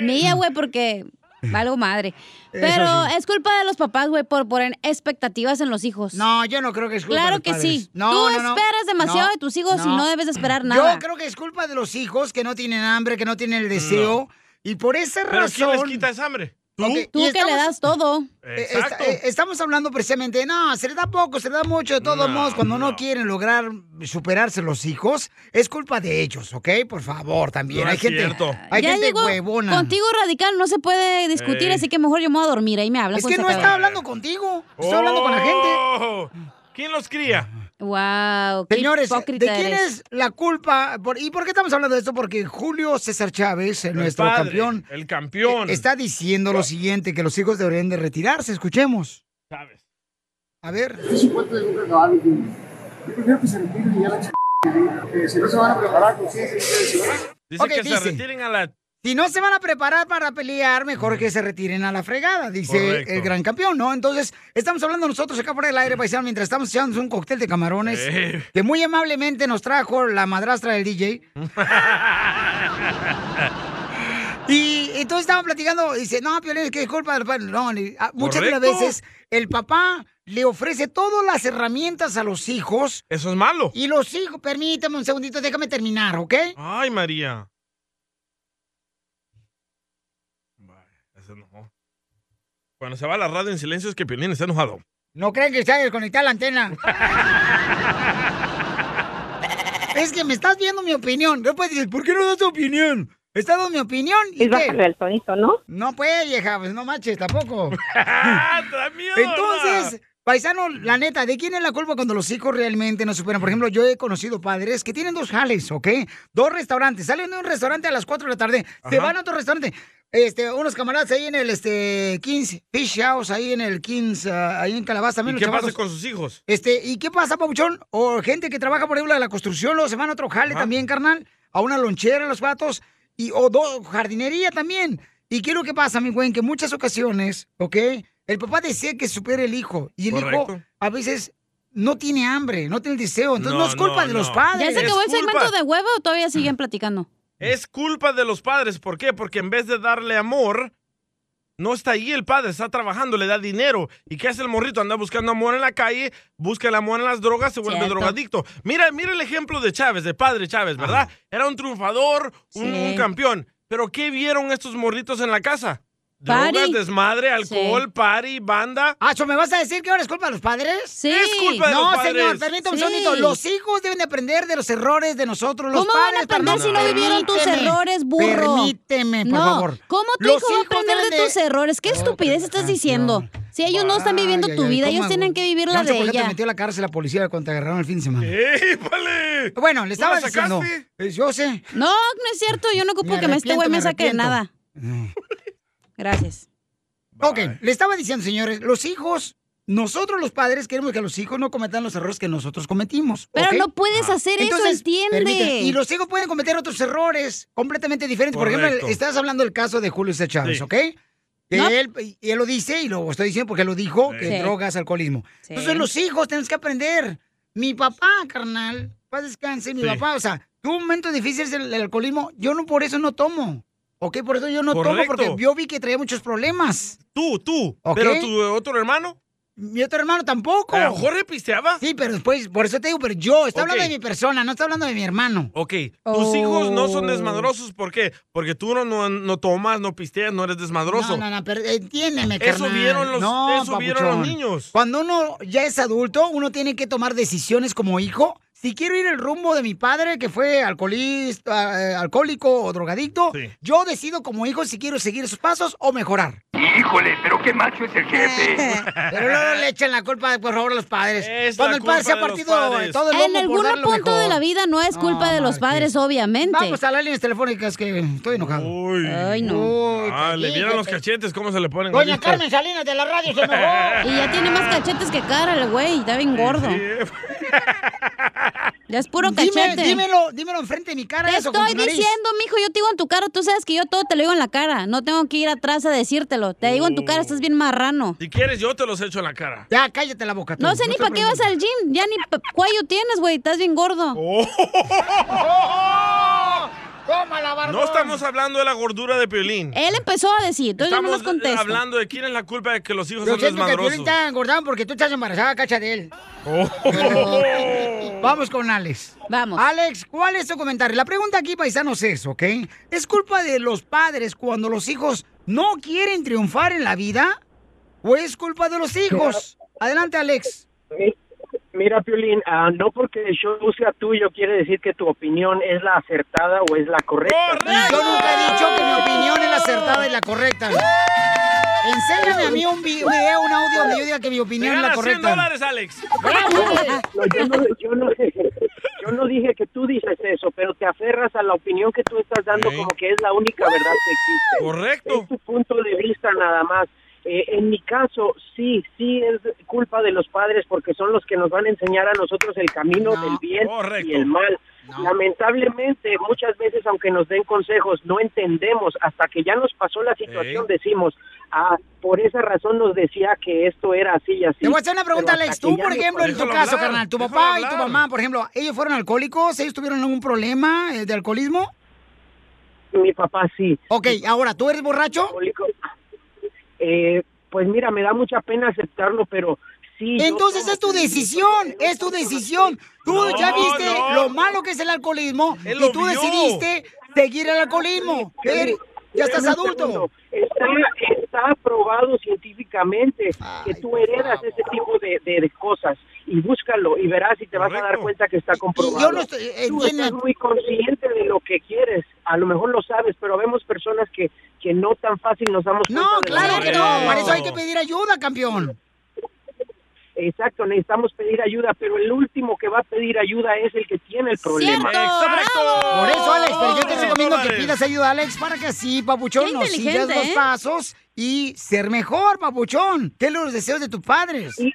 Mía, güey, porque valgo madre. Pero sí. es culpa de los papás, güey, por poner expectativas en los hijos. No, yo no creo que es culpa Claro de los que padres. sí. No, Tú no, no. esperas demasiado No, de tus hijos y no. debes de esperar nada. Yo creo que es culpa de los hijos que no tienen hambre, que no tienen el deseo. Y por esa ¿Pero razón. quién les quita esa hambre? Tú que le das todo. Eh, Exacto. esta- eh, estamos hablando precisamente, de, no, se le da poco, se le da mucho, de todos modos, cuando no. quieren lograr superarse los hijos, es culpa de ellos, ¿ok? Por favor, también. No hay es gente, cierto. hay Ya gente llegó huevona. Contigo radical no se puede discutir, Ey. así que mejor yo me voy a dormir. Ahí me hablas. Es que no estaba hablando contigo, estoy hablando con la gente. Oh, ¿Quién los cría? Wow, qué Señores, ¿de quién eres. es la culpa? Por- ¿Y por qué estamos hablando de esto? Porque Julio César Chávez, El nuestro padre, campeón, El campeón. eh, está diciendo lo siguiente, que los hijos deberían de retirarse. Escuchemos. ¿Sabes? A ver. Yo prefiero que se retiren y ya la ch... Eh, si no se van a preparar ciencia y tradición. Dice Ok, que dice. se retiren a la... Si no se van a preparar para pelear, mejor que se retiren a la fregada, dice Correcto. el gran campeón, ¿no? Entonces, estamos hablando nosotros acá por el aire, paisano, mientras estamos echando un cóctel de camarones, Eh. que muy amablemente nos trajo la madrastra del DJ. Y entonces estaban platicando, dice, no, Piolín, es que es culpa del padre. No, ah, muchas de las veces el papá le ofrece todas las herramientas a los hijos. Eso es malo. Y los hijos, permíteme un segundito, déjame terminar, ¿ok? Ay, María. Vaya, se enojó. Cuando se va a la radio en silencio es que Piolín está enojado. No creen que se haya desconectado la antena. es que me estás viendo mi opinión. No puedes decir, ¿por qué no das tu opinión? Está dando mi opinión. ¿Y Y qué? bájale el tonito, ¿no? No, pues, vieja, pues no manches tampoco. ¡Ah, Entonces, paisano, la neta, ¿de quién es la culpa cuando los hijos realmente no superan? Por ejemplo, yo he conocido padres que tienen dos jales, ¿ok? Dos restaurantes. Salen de un restaurante a las 4 de la tarde, se van a otro restaurante. Este, unos camaradas ahí en el este, Kings Fish House, ahí en el Kings, ah, ahí en Calabaza. también ¿Y qué pasa con sus hijos? Este, ¿y qué pasa, Pabuchón? O gente que trabaja, por ejemplo, en la construcción, luego se van a otro jale también, carnal, a una lonchera, los vatos, y, o do- jardinería también. ¿Y qué es lo que pasa, mi güey? En que en muchas ocasiones, ¿ok? El papá desea que supere el hijo. Y el hijo a veces no tiene hambre, no tiene el deseo. Entonces no, No, es culpa no, de los padres. ¿Ya se acabó el segmento de huevo o todavía siguen platicando? Es culpa de los padres. ¿Por qué? Porque en vez de darle amor, no está ahí el padre, está trabajando, le da dinero. ¿Y qué hace el morrito? Anda buscando amor en la calle, busca el amor en las drogas, se vuelve Cierto. drogadicto. Mira, mira el ejemplo de Chávez, de padre Chávez, ¿verdad? Era un triunfador, un, Sí. un campeón. Pero ¿qué vieron estos morritos en la casa? Party. Drogas, desmadre, alcohol, Sí. party, banda. Ah, ¿so ¿me vas a decir que ahora es culpa de los padres? Sí. Es culpa de no, los padres. señor, permítame Sí. un segundito. Los hijos deben de aprender de los errores de nosotros, los ¿Cómo van a padres. aprender si no vivieron tus errores, burro? Permíteme, por no. favor. ¿Cómo tu Los hijo va a aprender de, tus errores? ¿Qué estupidez estás diciendo? Si ellos no están viviendo Ay, tu ay, vida, ¿cómo ellos tienen que vivir la no de qué te ella. metió a la cárcel la policía cuando te agarraron el fin de semana. ¡Épale! Bueno, le ¿Tú la estaba diciendo. eh, Yo sé. No, no es cierto. Yo no ocupo que me este güey me saque de nada. Gracias. Ok, le estaba diciendo, señores, los hijos, nosotros los padres queremos que los hijos no cometan los errores que nosotros cometimos. Pero no puedes hacer eso, entiende. y los hijos pueden cometer otros errores completamente diferentes. Por ejemplo, estás hablando del caso de Julio César Chávez, Sí. ¿ok? Que No. él, y él lo dice, y lo estoy diciendo porque lo dijo, que Sí. drogas, alcoholismo. Sí. Entonces los hijos tenemos que aprender. Mi papá, carnal, paz descanse, mi Sí. papá, o sea, tuvo momentos difíciles del, el alcoholismo, yo no por eso no tomo. ¿Ok? Por eso yo no tomo, porque yo vi que traía muchos problemas. Tú, tú. Pero tu otro hermano. Mi otro hermano tampoco. ¿A Jorge pisteaba? Sí, pero después, por eso te digo, pero yo, está hablando de mi persona, no está hablando de mi hermano. Ok, tus Oh. hijos no son desmadrosos, ¿por qué? Porque tú no, no, no tomas, no pisteas, no eres desmadroso. No, no, no, pero entiéndeme, Eso carnal. vieron los- no, eso vieron los niños. Cuando uno ya es adulto, uno tiene que tomar decisiones como hijo. Si quiero ir el rumbo de mi padre, que fue alcoholista, eh, alcohólico o drogadicto, Sí. yo decido como hijo si quiero seguir esos pasos o mejorar. Híjole, pero qué macho es el jefe. Pero luego le echan la culpa, por favor, a los padres. Es Cuando el padre se ha partido todo el lomo En algún punto de la vida no es culpa No, de los padres, obviamente. Vamos a las líneas telefónicas que estoy enojado. Uy. Ay, no. Uy, Ah, le vieron los cachetes, ¿cómo se le ponen? Doña? Carmen Salinas de la radio se enojó. Y ya tiene más cachetes que cara el güey, está bien gordo. Ya es puro Dime, cachete. dímelo, dímelo enfrente de mi cara Te eso estoy diciendo, mijo, yo te digo en tu cara, tú sabes que yo todo te lo digo en la cara. No tengo que ir atrás a decírtelo. Te digo en tu cara, estás bien marrano. Si quieres, yo te los echo en la cara. Ya, cállate la boca tú. No sé ni para qué vas al gym. Ya ni cuello tienes, güey. Estás bien gordo. Oh. No estamos hablando de la gordura de Piolín. Él empezó a decir, entonces yo no Estamos nos contesto. hablando de quién es la culpa de que los hijos Yo son siento que el Piolín desmadrosos. está engordado porque tú estás embarazada, cacha de él. Oh. Vamos con Alex. Vamos. Alex, ¿cuál es tu comentario? La pregunta aquí, paisanos, es, ¿ok? ¿Es culpa de los padres cuando los hijos no quieren triunfar en la vida? ¿O es culpa de los hijos? Adelante, Alex. Mi- Mira, Piolín, ah, no porque el show sea tuyo quiere decir que tu opinión es la acertada o es la correcta. Y yo nunca he dicho que mi opinión es la acertada y la correcta. Enséñame a mí un, vi- un video, un audio donde yo diga que mi opinión es la ganas 100 correcta. dólares, Alex. No, yo, no, yo, no, yo no dije que tú dices eso, pero te aferras a la opinión que tú estás dando Sí. como que es la única verdad que existe. Correcto. Es tu punto de vista nada más. Eh, en mi caso, sí, sí es culpa de los padres porque son los que nos van a enseñar a nosotros el camino del bien Correcto. y el mal. Lamentablemente, muchas veces, aunque nos den consejos, no entendemos. Hasta que ya nos pasó la situación, decimos, ah, por esa razón nos decía que esto era así y así. Te voy a hacer una pregunta, Alex. Tú, por ejemplo, en tu caso, carnal, tu papá y tu mamá, por ejemplo, ¿ellos fueron alcohólicos? ¿Ellos tuvieron algún problema eh, de alcoholismo? Mi papá sí. Ok, ahora, ¿tú eres borracho? alcohólico. Eh, pues mira, me da mucha pena aceptarlo, pero sí. Entonces es tu decisión, es tu decisión. Tú No, ya viste no. lo malo que es el alcoholismo Él y tú vio. decidiste seguir el alcoholismo. Ya estás un adulto. segundo. Está, está probado científicamente que tú heredas ese tipo de, de- de cosas y búscalo y verás y te vas a dar cuenta que está comprobado. yo no estoy- tú entiende- estás muy consciente de lo que quieres, a lo mejor lo sabes, pero vemos personas que, que no tan fácil nos damos No, cuenta de la claro que no. Para eso hay que pedir ayuda, campeón. Exacto, necesitamos pedir ayuda, pero el último que va a pedir ayuda es el que tiene el problema. ¡Cierto! Exacto. Por eso, Alex, pero yo te recomiendo que pidas ayuda, Alex, para que así, papuchón, nos sigas los ¿eh? pasos y ser mejor, papuchón. ¿Qué son los deseos de tus padres? Y-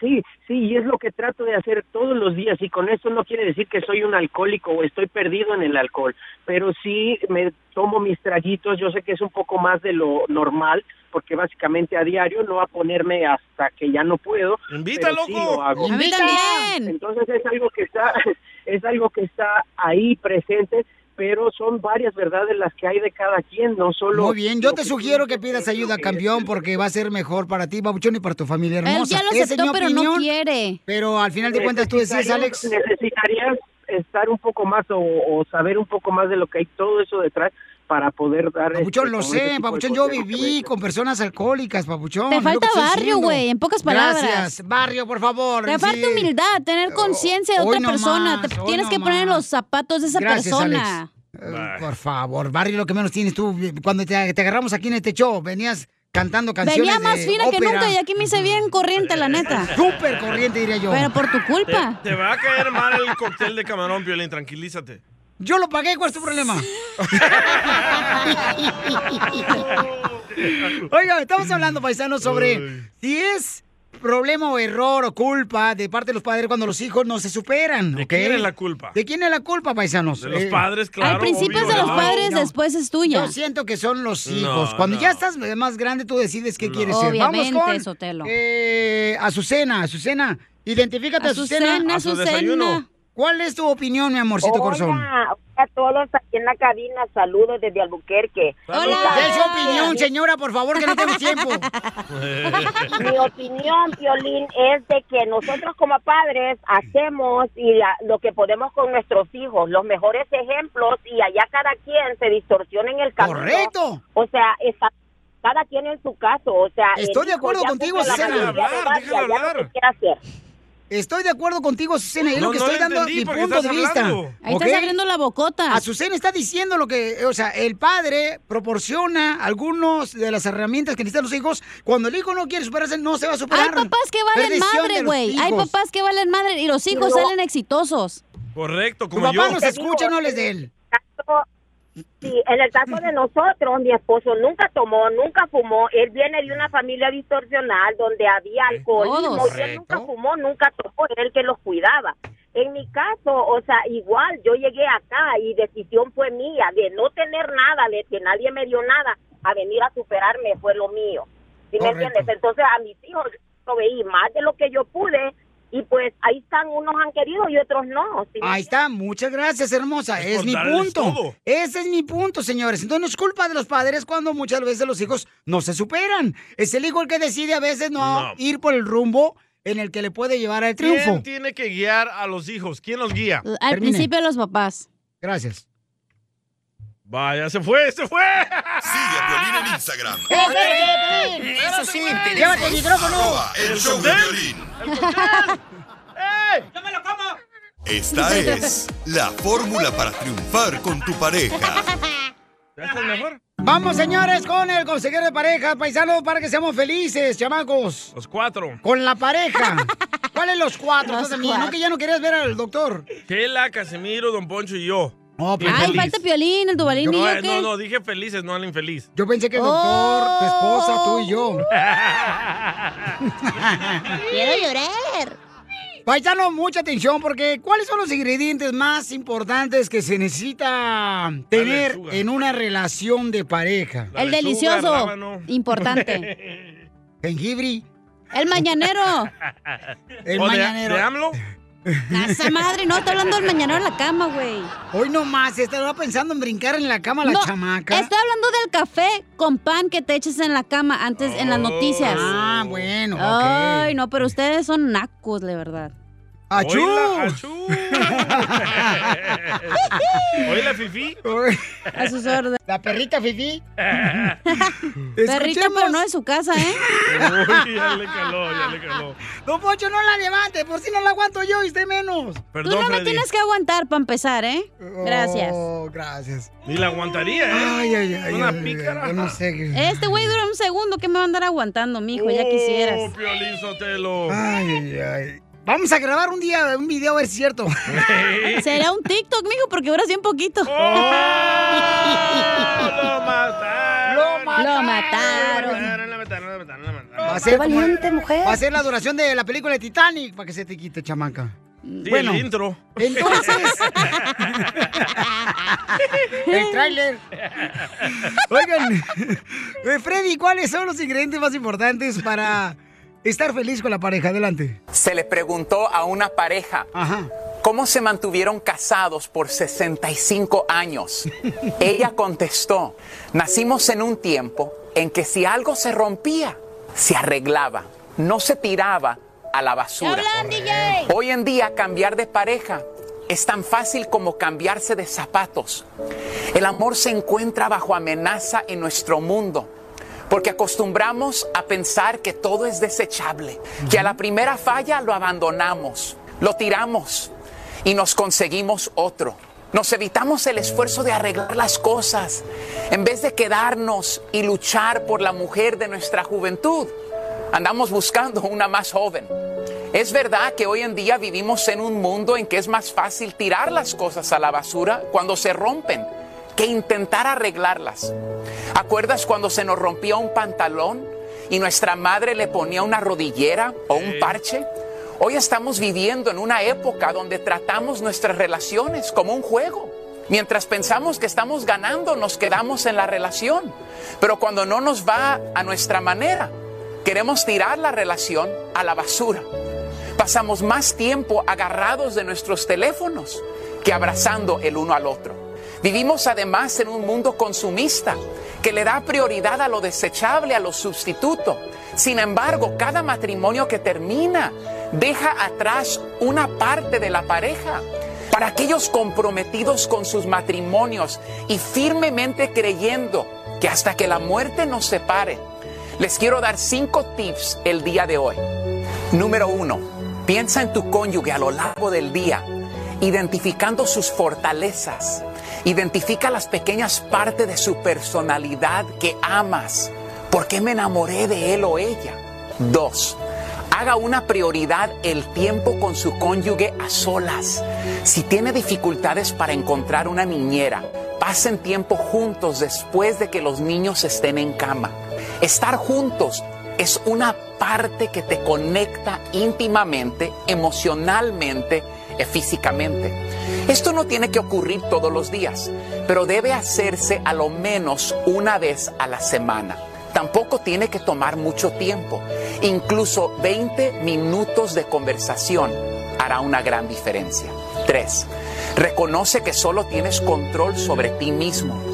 Sí, sí, y es lo que trato de hacer todos los días y con esto no quiere decir que soy un alcohólico o estoy perdido en el alcohol, pero sí me tomo mis traguitos, yo sé que es un poco más de lo normal, porque básicamente a diario no va a ponerme hasta que ya no puedo. Invita, pero sí loco. lo hago. A mí también. Entonces es algo que está, es algo que está ahí presente, pero son varias verdades las que hay de cada quien, no solo... Muy bien, yo te que sugiero que pidas ayuda, campeón, porque va a ser mejor para ti, Babuchón, y para tu familia Él hermosa. ya lo es aceptó, mi pero no opinión, quiere. Pero al final de cuentas tú decías, Alex... Necesitarías estar un poco más o, o saber un poco más de lo que hay todo eso detrás para poder dar... Papuchón, este, lo sé, Papuchón, yo viví con personas alcohólicas, Papuchón. Te falta barrio, güey, en pocas palabras. Gracias, barrio, por favor. Te sí. falta humildad, tener conciencia de hoy otra no persona. más, Te tienes no que poner en más. los zapatos de esa Gracias, persona. Alex. Eh, por favor, barrio, lo que menos tienes tú. Cuando te, te agarramos aquí en este show, venías cantando canciones Venía más de fina que nunca y aquí me hice bien corriente, la neta. Súper corriente, diría yo. Pero por tu culpa. Te, te va a caer mal el cóctel de camarón, Piolín, tranquilízate. Yo lo pagué, ¿cuál es tu problema? Oiga, estamos hablando, paisanos, sobre si es problema o error o culpa de parte de los padres cuando los hijos no se superan, ¿ok? quién es la culpa? ¿De quién es la culpa, paisanos? De los padres, claro, Al principio es de los padres, no. después es tuya. Yo siento que son los hijos. No, Cuando no. ya estás más grande, tú decides qué quieres ser. Obviamente, Vamos con Sotelo. eh, Azucena, Azucena. Identifícate, Azucena. Azucena, A su Azucena. desayuno. ¿Cuál es tu opinión, mi amorcito corazón? Hola, a todos aquí en la cabina, saludos desde Albuquerque. ¿Qué es su opinión, señora, por favor, que no tengo tiempo? Mi opinión, Piolín, es de que nosotros como padres hacemos y la- lo que podemos con nuestros hijos, los mejores ejemplos y allá cada quien se distorsiona en el camino. Correcto. O sea, está cada quien en su caso, o sea, Estoy de acuerdo contigo, Susana. quiera hacer. Estoy de acuerdo contigo, Azucena, y es No, lo que no estoy dando entendí mi punto de vista. hablando. Ahí ¿ok? estás abriendo la bocota. Azucena está diciendo lo que, o sea, el padre proporciona algunos de las herramientas que necesitan los hijos. Cuando el hijo no quiere superarse, no se va a superar. Hay papás que valen madre, güey. Hay papás que valen madre y los hijos No. salen exitosos. Correcto, Tu como papá yo. nos escucha, no les de él. Sí, en el caso de nosotros, mi esposo nunca tomó, nunca fumó. Él viene de una familia distorsional donde había alcoholismo. Todos. y Él nunca fumó, nunca tomó, era el que los cuidaba. En mi caso, o sea, igual, yo llegué acá y decisión fue mía de no tener nada, de que nadie me dio nada, a venir a superarme fue lo mío. ¿Sí me Correcto. entiendes? Entonces a mis hijos yo proveí más de lo que yo pude y pues ahí están, unos han querido y otros no. ¿sí me Ahí está, muchas gracias, hermosa. Es mi punto. todo. Ese es mi punto, señores. Entonces no es culpa de los padres cuando muchas veces los hijos no se superan. Es el hijo el que decide a veces no, No. ir por el rumbo en el que le puede llevar al triunfo. ¿Quién tiene que guiar a los hijos? ¿Quién los guía? Al Termine. principio los papás. Gracias. Vaya, se fue, se fue. Sigue a Piolín en Instagram. Eso sí me interesa. Llévate el micrófono. Arroba el show de Piolín. ¡Ey! Esta es la fórmula para triunfar con tu pareja. ¿Ya estás mejor? Vamos, señores, con el consejero de pareja, paisanos, para que seamos felices, chamacos. Los cuatro. Con la pareja. ¿Cuáles los cuatro? Los cuatro. ¿No que ya no querías ver al doctor? Kela, Casimiro, Don Poncho y yo. No, Bien Ay, feliz. falta Piolín, el Dubalín y No, yo eh, qué. no, no, dije felices, no al infeliz. Yo pensé que el doctor, tu esposa, tú y yo. Quiero llorar. Paisano, mucha atención porque ¿cuáles son los ingredientes más importantes que se necesita tener en una relación de pareja? La El lechuga, delicioso. rábano. Importante. Jengibre, El mañanero. el ¿O de- mañanero. ¿De AMLO? Esa madre, no, está hablando del mañanero en la cama, güey. Hoy nomás estaba pensando en brincar en la cama la No, chamaca. Estoy hablando del café con pan que te eches en la cama antes en las noticias. Ah, bueno. Ay, no, pero ustedes son nacos, de verdad. ¡Achú! Oíla, achú. Oíla, Fifi. A sus órdenes. La perrita Fifi. Perrita, pero no de su casa, ¿eh? Uy, ya le caló, ya le caló. Don Poncho, no la levante, por si no la aguanto yo y usted menos. Tú Perdón, no me tienes que aguantar para empezar, ¿eh? Gracias. Oh, gracias. Ni la aguantaría, ¿eh? Ay, ay, ay. Una ay, pícara. ay, no sé. qué- Este güey dura un segundo, ¿qué me va a andar aguantando, mijo? Ya Oh, quisieras. Piolín Sotelo. Ay, ay, ay. Vamos a grabar un día un video a ver si es cierto. Será un TikTok, mijo, porque dura bien poquito. ¡Oh! ¡Lo mataron! Lo Lo mataron. Lo mataron, lo mataron, lo mataron, lo mataron. Va a ser como- Va a ser la duración de la película de Titanic para que se te quite, chamaca. Sí, bueno, el intro. entonces. el tráiler. Oigan, eh, Freddy, ¿cuáles son los ingredientes más importantes para estar feliz con la pareja? Adelante. Se le preguntó a una pareja cómo se mantuvieron casados por 65 años. Ella contestó, nacimos en un tiempo en que si algo se rompía, se arreglaba, no se tiraba a la basura. Hoy en día cambiar de pareja es tan fácil como cambiarse de zapatos. El amor se encuentra bajo amenaza en nuestro mundo. Porque acostumbramos a pensar que todo es desechable, que a la primera falla lo abandonamos, lo tiramos y nos conseguimos otro. Nos evitamos el esfuerzo de arreglar las cosas en vez de quedarnos y luchar por la mujer de nuestra juventud. Andamos buscando una más joven. Es verdad que hoy en día vivimos en un mundo en que es más fácil tirar las cosas a la basura cuando se rompen que intentar arreglarlas. ¿Acuerdas cuando se nos rompía un pantalón y nuestra madre le ponía una rodillera o un parche? Hoy estamos viviendo en una época donde tratamos nuestras relaciones como un juego. Mientras pensamos que estamos ganando, nos quedamos en la relación. Pero cuando no nos va a nuestra manera, queremos tirar la relación a la basura. Pasamos más tiempo agarrados de nuestros teléfonos que abrazando el uno al otro. Vivimos además en un mundo consumista que le da prioridad a lo desechable, a lo sustituto. Sin embargo, cada matrimonio que termina deja atrás una parte de la pareja. Para aquellos comprometidos con sus matrimonios y firmemente creyendo que hasta que la muerte nos separe, les quiero dar cinco tips el día de hoy. Número uno, piensa en tu cónyuge a lo largo del día, identificando sus fortalezas. Identifica las pequeñas partes de su personalidad que amas. ¿Por qué me enamoré de él o ella? Dos, haga una prioridad el tiempo con su cónyuge a solas. Si tiene dificultades para encontrar una niñera, pasen tiempo juntos después de que los niños estén en cama. Estar juntos es una parte que te conecta íntimamente, emocionalmente, físicamente. Esto no tiene que ocurrir todos los días, pero debe hacerse a lo menos una vez a la semana. Tampoco tiene que tomar mucho tiempo. Incluso 20 minutos de conversación hará una gran diferencia. 3. Reconoce que solo tienes control sobre ti mismo.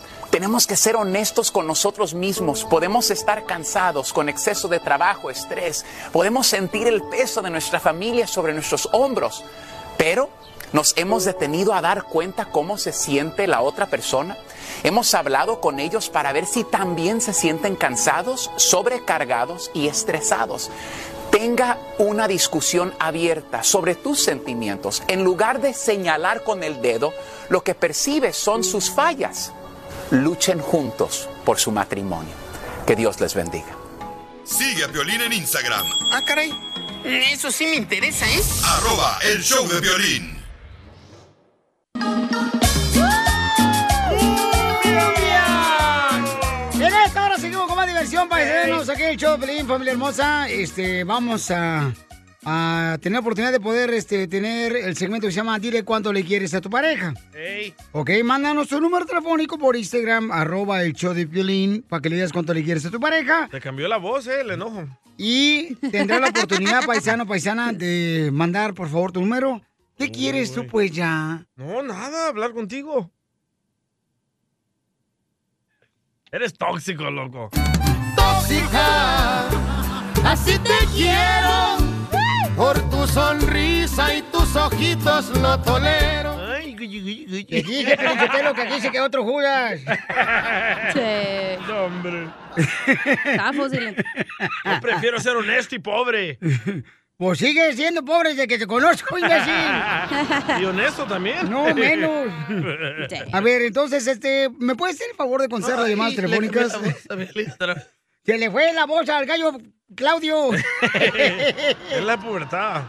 Tenemos que ser honestos con nosotros mismos. Podemos estar cansados con exceso de trabajo, estrés. Podemos sentir el peso de nuestra familia sobre nuestros hombros. Pero nos hemos detenido a dar cuenta cómo se siente la otra persona. Hemos hablado con ellos para ver si también se sienten cansados, sobrecargados y estresados. Tenga una discusión abierta sobre tus sentimientos. En lugar de señalar con el dedo, lo que percibes son sus fallas luchen juntos por su matrimonio. Que Dios les bendiga. Sigue a Violín en Instagram, Ah, caray. Eso sí me interesa, ¿eh? arroba el show de violín. En esta hora seguimos con más diversión, paisanos. Aquí en el show de Pelín, familia hermosa. Este, vamos a, a tener la oportunidad de poder este, tener el segmento que se llama Dile cuánto le quieres a tu pareja. Ey. Ok, mándanos tu número telefónico por Instagram, arroba el show de Piolín, para que le digas cuánto le quieres a tu pareja. Te cambió la voz, eh, el enojo. Y tendrás la oportunidad, paisano, paisana, de mandar, por favor, tu número. ¿Qué quieres tú, pues, ya? No, nada, hablar contigo. Eres tóxico, loco. Tóxica, así te quiero. Por tu sonrisa y tus ojitos lo tolero. Te dije, Pelichotelo, que aquí se quedó otro Judas. No, hombre. Zafos, dile. Yo prefiero ser honesto y pobre. Pues sigue siendo pobre desde que te conozco, imbécil. Y honesto también. No, menos. A ver, entonces, este, ¿me puedes hacer el favor de contestar las llamadas Ay, le telefónicas? cambié Se le fue la voz al gallo Claudio. Es la pubertad.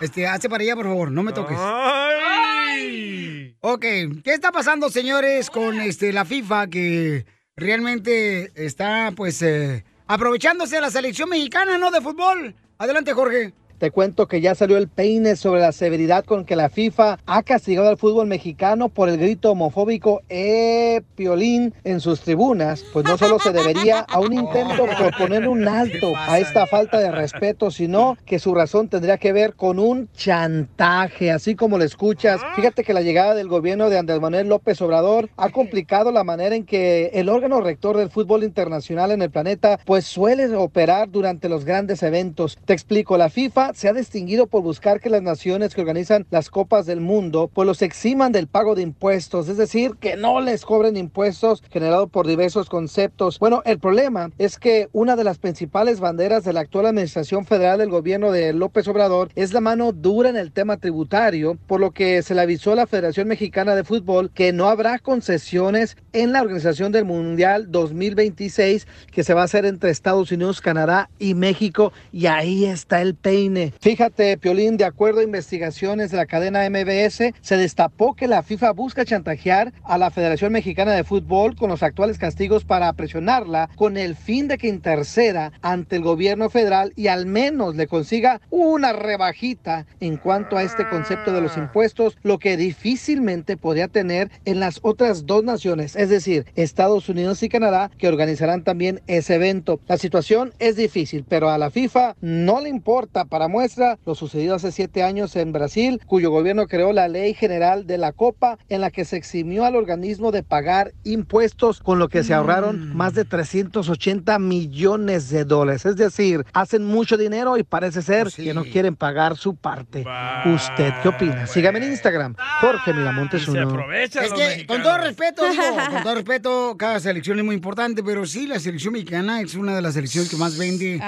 Este, hace para allá, por favor, no me toques. Ay. Ok, ¿qué está pasando, señores, con este la FIFA que realmente está, pues, eh, aprovechándose de la selección mexicana, ¿no? De fútbol. Adelante, Jorge. Te cuento que ya salió el peine sobre la severidad con que la FIFA ha castigado al fútbol mexicano por el grito homofóbico eh piolín en sus tribunas, pues no solo se debería a un intento por poner un alto a esta falta de respeto, sino que su razón tendría que ver con un chantaje, así como lo escuchas. Fíjate que la llegada del gobierno de Andrés Manuel López Obrador ha complicado la manera en que el órgano rector del fútbol internacional en el planeta pues suele operar durante los grandes eventos. Te explico, la FIFA se ha distinguido por buscar que las naciones que organizan las copas del mundo pues los eximan del pago de impuestos, es decir, que no les cobren impuestos generados por diversos conceptos. Bueno, el problema es que una de las principales banderas de la actual administración federal del gobierno de López Obrador es la mano dura en el tema tributario, por lo que se le avisó a la Federación Mexicana de Fútbol que no habrá concesiones en la organización del Mundial 2026 que se va a hacer entre Estados Unidos, Canadá y México y ahí está el peine. Fíjate, Piolín, de acuerdo a investigaciones de la cadena MBS, se destapó que la FIFA busca chantajear a la Federación Mexicana de Fútbol con los actuales castigos para presionarla con el fin de que interceda ante el gobierno federal y al menos le consiga una rebajita en cuanto a este concepto de los impuestos, lo que difícilmente podría tener en las otras dos naciones, es decir, Estados Unidos y Canadá, que organizarán también ese evento. La situación es difícil, pero a la FIFA no le importa. Para muestra lo sucedido hace siete años en Brasil, cuyo gobierno creó la Ley General de la Copa, en la que se eximió al organismo de pagar impuestos, con lo que se ahorraron más de 380 millones de dólares. Es decir, hacen mucho dinero y parece ser que no quieren pagar su parte. ¿Usted qué opina? Sígame en Instagram, Jorge Miramontes uno. Es que, con todo respeto, digo, con todo respeto, cada selección es muy importante, pero sí, la selección mexicana es una de las selecciones que más vende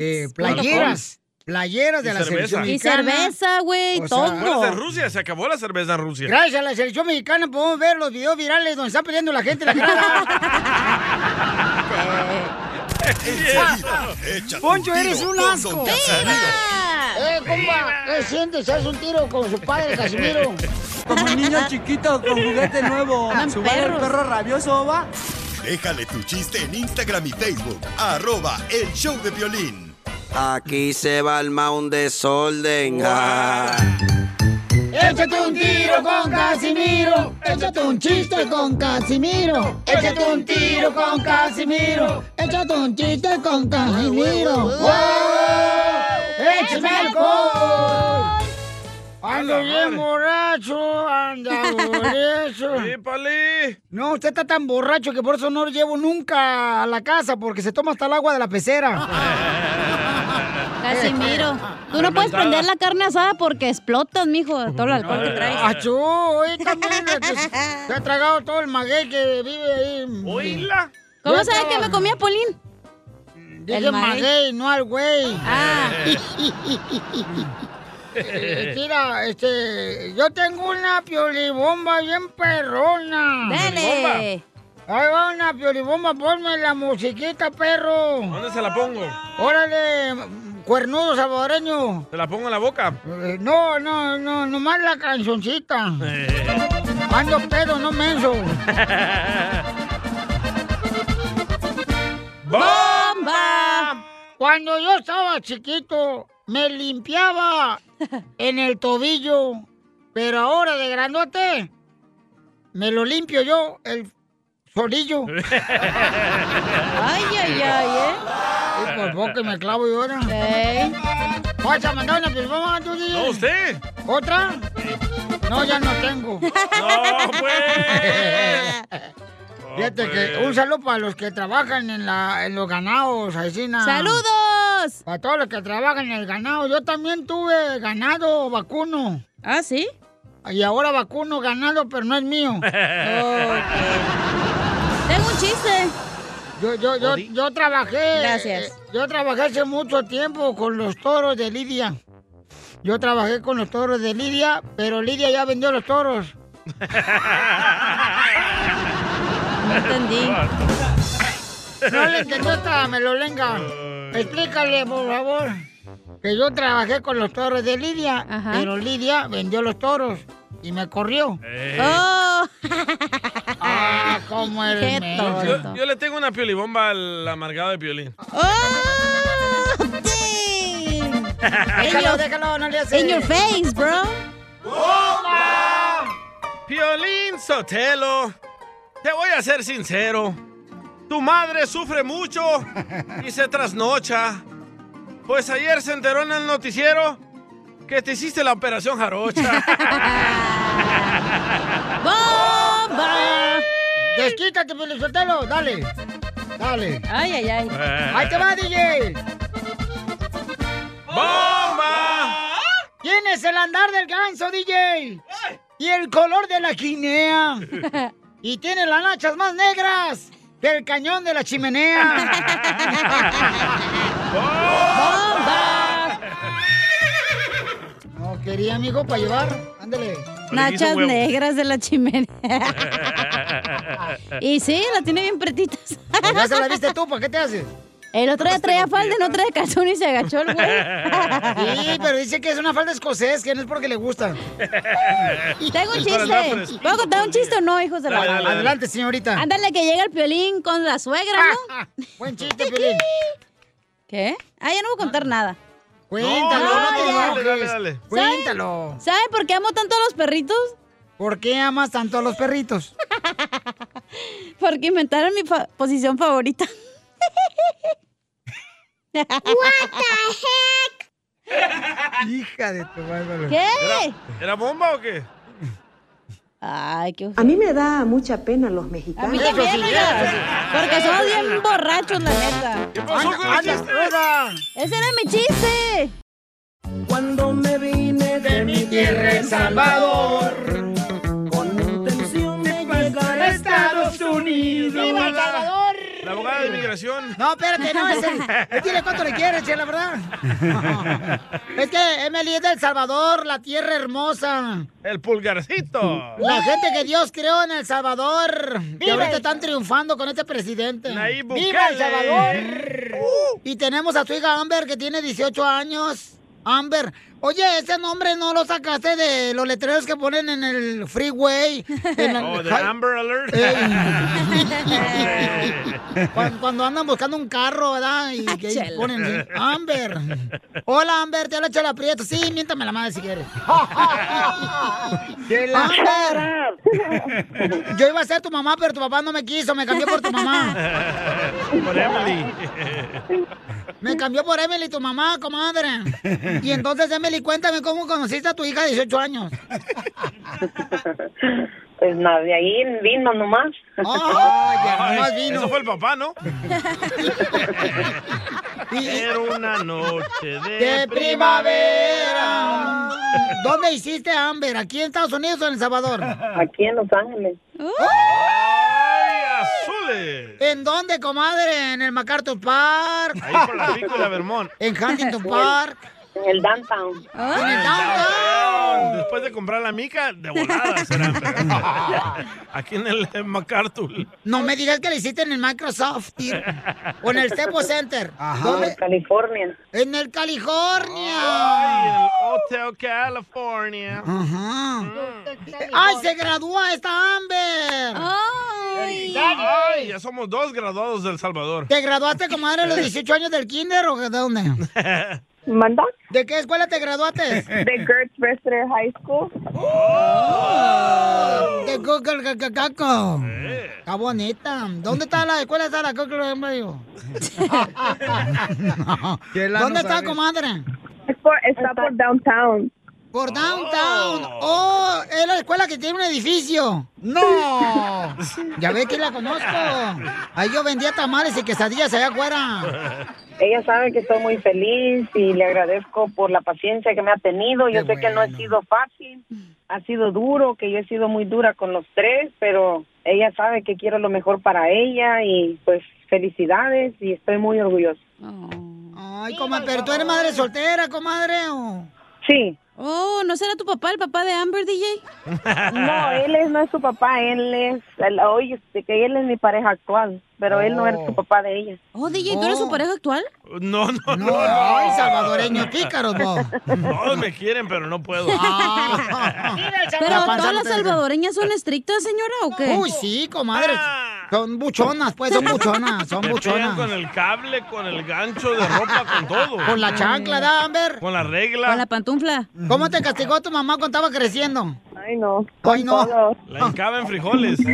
eh, playeras. Playeras de Y la cerveza. selección Y mexicana. cerveza, güey, sea, todo. Acuérdate de Rusia, se acabó la cerveza en Rusia. Gracias a la selección mexicana podemos ver los videos virales donde está peleando la gente en la. Échate Poncho, un eres un asco. ¡Eh, compa! ¿Qué sientes? ¿Haz un tiro con su padre, Casimiro? Como un niño chiquito con juguete nuevo. ¿Subale el perro rabioso va? Déjale tu chiste en Instagram y Facebook. Arroba el show de violín. Aquí se va el un desorden. Échate un tiro con Casimiro. Échate un chiste con Casimiro. Échate un tiro con Casimiro. Échate un chiste con Casimiro. ¡Wow! ¡Échame alcohol! Ando bien borracho, anda borracho. No, usted está tan borracho que por eso no lo llevo nunca a la casa, porque se toma hasta el agua de la pecera. Casimiro, tú no puedes prender la carne asada porque explotas, mijo, de todo el alcohol que traes. ¡Achú! Hoy también se ha tragado todo el maguey que vive ahí. ¡Oíla! ¿Cómo sabe que me comía Polín? Dije maguey, no al güey. Ah. Eh, Mira, este, yo tengo una piolibomba bien perrona. Dale. Ahí va una piolibomba, ponme la musiquita, perro. ¿Dónde se la pongo? Órale, cuernudo salvadoreño. ¿Se la pongo en la boca? Eh, no, no, no, nomás la cancioncita. Ando pedo, no menso. ¡Bomba! Cuando yo estaba chiquito, me limpiaba en el tobillo. Pero ahora de grandote, me lo limpio yo, el solillo. Ay, ay, ay, ¿eh? Y por poco me clavo yo ahora. Ey. ¿Vas a mandar una tú, DJ? No, usted. ¿Otra? No, ya no tengo. No, pues. Fíjate que un saludo para los que trabajan en, la, en los ganados, Aicina. ¡Saludos! Para todos los que trabajan en el ganado. Yo también tuve ganado vacuno. ¿Ah, sí? Y ahora vacuno ganado, pero no es mío. Tengo un chiste. Yo, yo, yo, yo trabajé. Gracias. Yo trabajé hace mucho tiempo con los toros de Lidia. Yo trabajé con los toros de Lidia, pero Lidia ya vendió los toros. No entendí. No le entendió esta melolenga. Explícale, por favor. Que yo trabajé con los toros de Lidia, pero Lidia vendió los toros y me corrió. Oh. Ah, cómo eres. Yo, yo le tengo una piolibomba al amargado de piolín. Déjalo, déjalo, no le haces. In your face, bro. Piolín Sotelo, te voy a ser sincero. Tu madre sufre mucho y se trasnocha. Pues ayer se enteró en el noticiero que te hiciste la operación jarocha. ¡Bomba! Desquítate, Pelizotelo, dale. Dale. Ay, ay, ay. Ahí te va, DJ. ¡Bomba! ¿Quién es el andar del ganso, DJ? Y el color de la guinea. Y tiene las nachas más negras que el cañón de la chimenea. ¡Bomba! Quería, amigo, para llevar. Ándale. Nachas negras de la chimenea. y sí, la tiene bien pretitas. Pues ya se la viste tú, ¿para qué te haces? El otro día traía falda no traía calzón y se agachó el güey. Sí, pero dice que es una falda escocés, que no es porque le gusta. Tengo un chiste. ¿Puedo contar un chiste o no, hijos de la Dale, dale, Adelante, señorita. Ándale, que llega el piolín con la suegra, ¿no? Buen chiste, Piolín. ¿Qué? Ah, ya no voy a contar nada. Cuéntalo, no, te dale, dale. Cuéntalo. ¿Sabe por qué amo tanto a los perritos? ¿Por qué amas tanto a los perritos? Porque inventaron mi fa- posición favorita. What Hija de tu madre. ¿Qué? ¿Era, era bomba o qué? Ay, qué A mí me da mucha pena los A mexicanos. mí también, oiga, Porque somos bien borrachos, la neta. ¿Qué pasó con el chiste? Ese era mi chiste. Cuando me vine de mi tierra El Salvador, con intención de llegar a Estados Unidos. ¡Viva El Salvador! La abogada de inmigración. No, espérate, no, es el, dile cuánto le quieres, che, la verdad. Es que Emily es del Salvador, la tierra hermosa. El pulgarcito. La gente que Dios creó en El Salvador. Y ahorita están triunfando con este presidente. Nayib ¡Viva El. Salvador! Y tenemos a su hija Amber, que tiene 18 años. Amber. Oye, ese nombre no lo sacaste de los letreros que ponen en el freeway. en la- Oh, de Amber Alert. Cuando, cuando andan buscando un carro, ¿verdad? Y que ahí Chela. ponen así, Amber. Hola, Amber, te habla Chela Prieto. Sí, miéntame la madre si quieres. Amber. Yo iba a ser tu mamá, pero tu papá no me quiso. Me cambió por tu mamá. Por Emily. Me cambió por Emily, tu mamá, comadre. Y entonces, Emily, cuéntame cómo conociste a tu hija de 18 años. Pues nada, de ahí vino nomás. Ah, ya nomás vino. Eso fue el papá, ¿no? Era una noche de, de primavera. ¿Dónde hiciste Amber? ¿Aquí en Estados Unidos o en El Salvador? Aquí en Los Ángeles. ¡Ay, azules! ¿En dónde, comadre? ¿En el MacArthur Park? Ahí por la Pico y la Vermont. ¿En Huntington Park? En el downtown. ¿En el downtown? Después de comprar la mica, de volada será. Aquí en el MacArthur. No me digas que le hiciste en el Microsoft tío. o en el Staples Center. En California. En el California. Ay, el Hotel California. Ajá. ¡Ay, se graduó esta Amber! ¡Ay! Ay, ya somos dos graduados del Salvador. ¿Te graduaste, comadre, a los 18 años del kinder o de dónde? ¿Manda? ¿De qué escuela te graduaste? De Gertz Wrestler High School. De Google Cacaco. Está bonita. ¿Dónde está la escuela? Está la Google medio. ¿Dónde está, comadre? Es por- está por downtown. Por downtown. Oh, es la escuela que tiene un edificio. No. Ya ve que la conozco. Ahí yo vendía tamales y quesadillas allá afuera. Ella sabe que estoy muy feliz y le agradezco por la paciencia que me ha tenido. Yo Qué sé que no ha sido fácil, ha sido duro, que yo he sido muy dura con los tres, pero ella sabe que quiero lo mejor para ella y pues felicidades y estoy muy orgullosa. Ay, comadre, pero tú eres madre soltera, comadre, o... Sí. Oh, ¿no será tu papá el papá de Amber, DJ? No, él es, no es su papá, él es, el- oye, este, que él es mi pareja actual, pero él no es su papá de ella. Oh, DJ, ¿tú eres su pareja actual? No, no, no. No, ay, salvadoreño, pícaros, vos. Todos me quieren, pero no puedo. Pero La panza todas no las salvadoreñas son estrictas, señora, ¿o qué? Uy, sí, comadre. Son buchonas, pues, son buchonas, son buchonas. con el cable, con el gancho de ropa, con todo. Con la chancla, ¿da, Amber? Con la regla. Con la pantufla. ¿Cómo te castigó tu mamá cuando estaba creciendo? Ay, no. Ay, no. La hincaba en frijoles.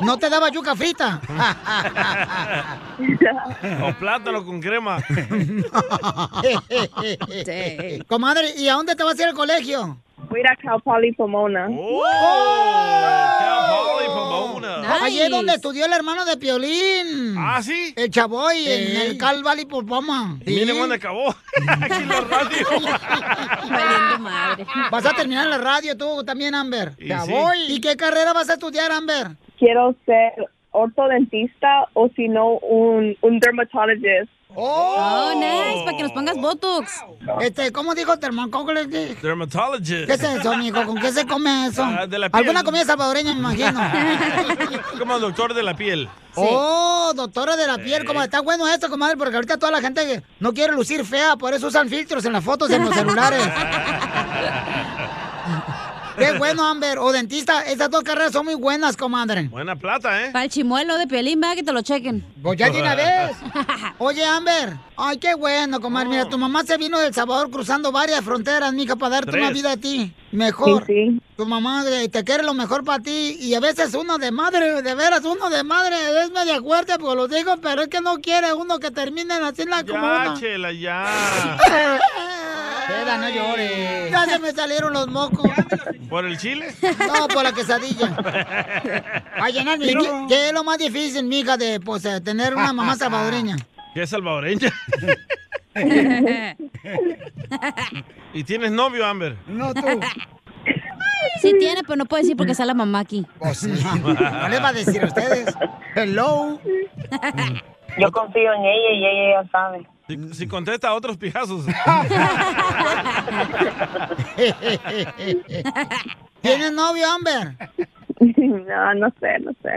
¿No te daba yuca frita? o plátano con crema. Comadre, ¿y a dónde te vas a ir al colegio? Voy a ir a Cal Poly Pomona. ¡Oh! Allí es donde estudió el hermano de Piolín. ¿Ah, sí? El Chavoy, en el Cal Valley Popoma. Y miren dónde acabó. Aquí en la radio. Valiendo madre. Vas a terminar la radio tú también, Amber. Y Ya sí. voy. ¿Y qué carrera vas a estudiar, Amber? Quiero ser ortodentista o si no, un, un dermatologist. Oh, nice, para que nos pongas Botox. Este, ¿cómo dijo? ¿Qué Dermatologist. es eso, amigo? ¿Con qué se come eso? Ah, de la piel. Alguna comida salvadoreña, me imagino. Como doctor de la piel. Oh, doctora de la piel, como está bueno esto, comadre, porque ahorita toda la gente no quiere lucir fea, por eso usan filtros en las fotos en los celulares. Qué bueno, Amber. O dentista, estas dos carreras son muy buenas, comadre. Buena plata, ¿eh? Para el chimuelo de Piolín, va, que te lo chequen. Pues ya de una vez. Oye, Amber. Ay, qué bueno, comadre. Mira, tu mamá se vino del Salvador cruzando varias fronteras, mija, para darte Tres. una vida a ti. Mejor. Sí, Tu mamá eh, te quiere lo mejor para ti. Y a veces uno de madre, de veras, uno de madre es media fuerte, porque lo digo, pero es que no quiere uno que termine así la como Ya, chela, ya. Espera, no llores. Ya se me salieron los mocos. ¿Por el chile? No, por la quesadilla. A llenar mi... No. ¿Qué es lo más difícil, mija, de pues, eh, tener una mamá salvadoreña? ¿Qué es salvadoreña? ¿Y tienes novio, Amber? No, tú. Sí tiene, pero no puede decir porque está la mamá aquí. Pues sí. No les va a decir a ustedes. Hello. Yo confío en ella y ella ya sabe. Si, si contesta a otros pijazos. ¿Tienes novio, Amber? No, no sé, no sé.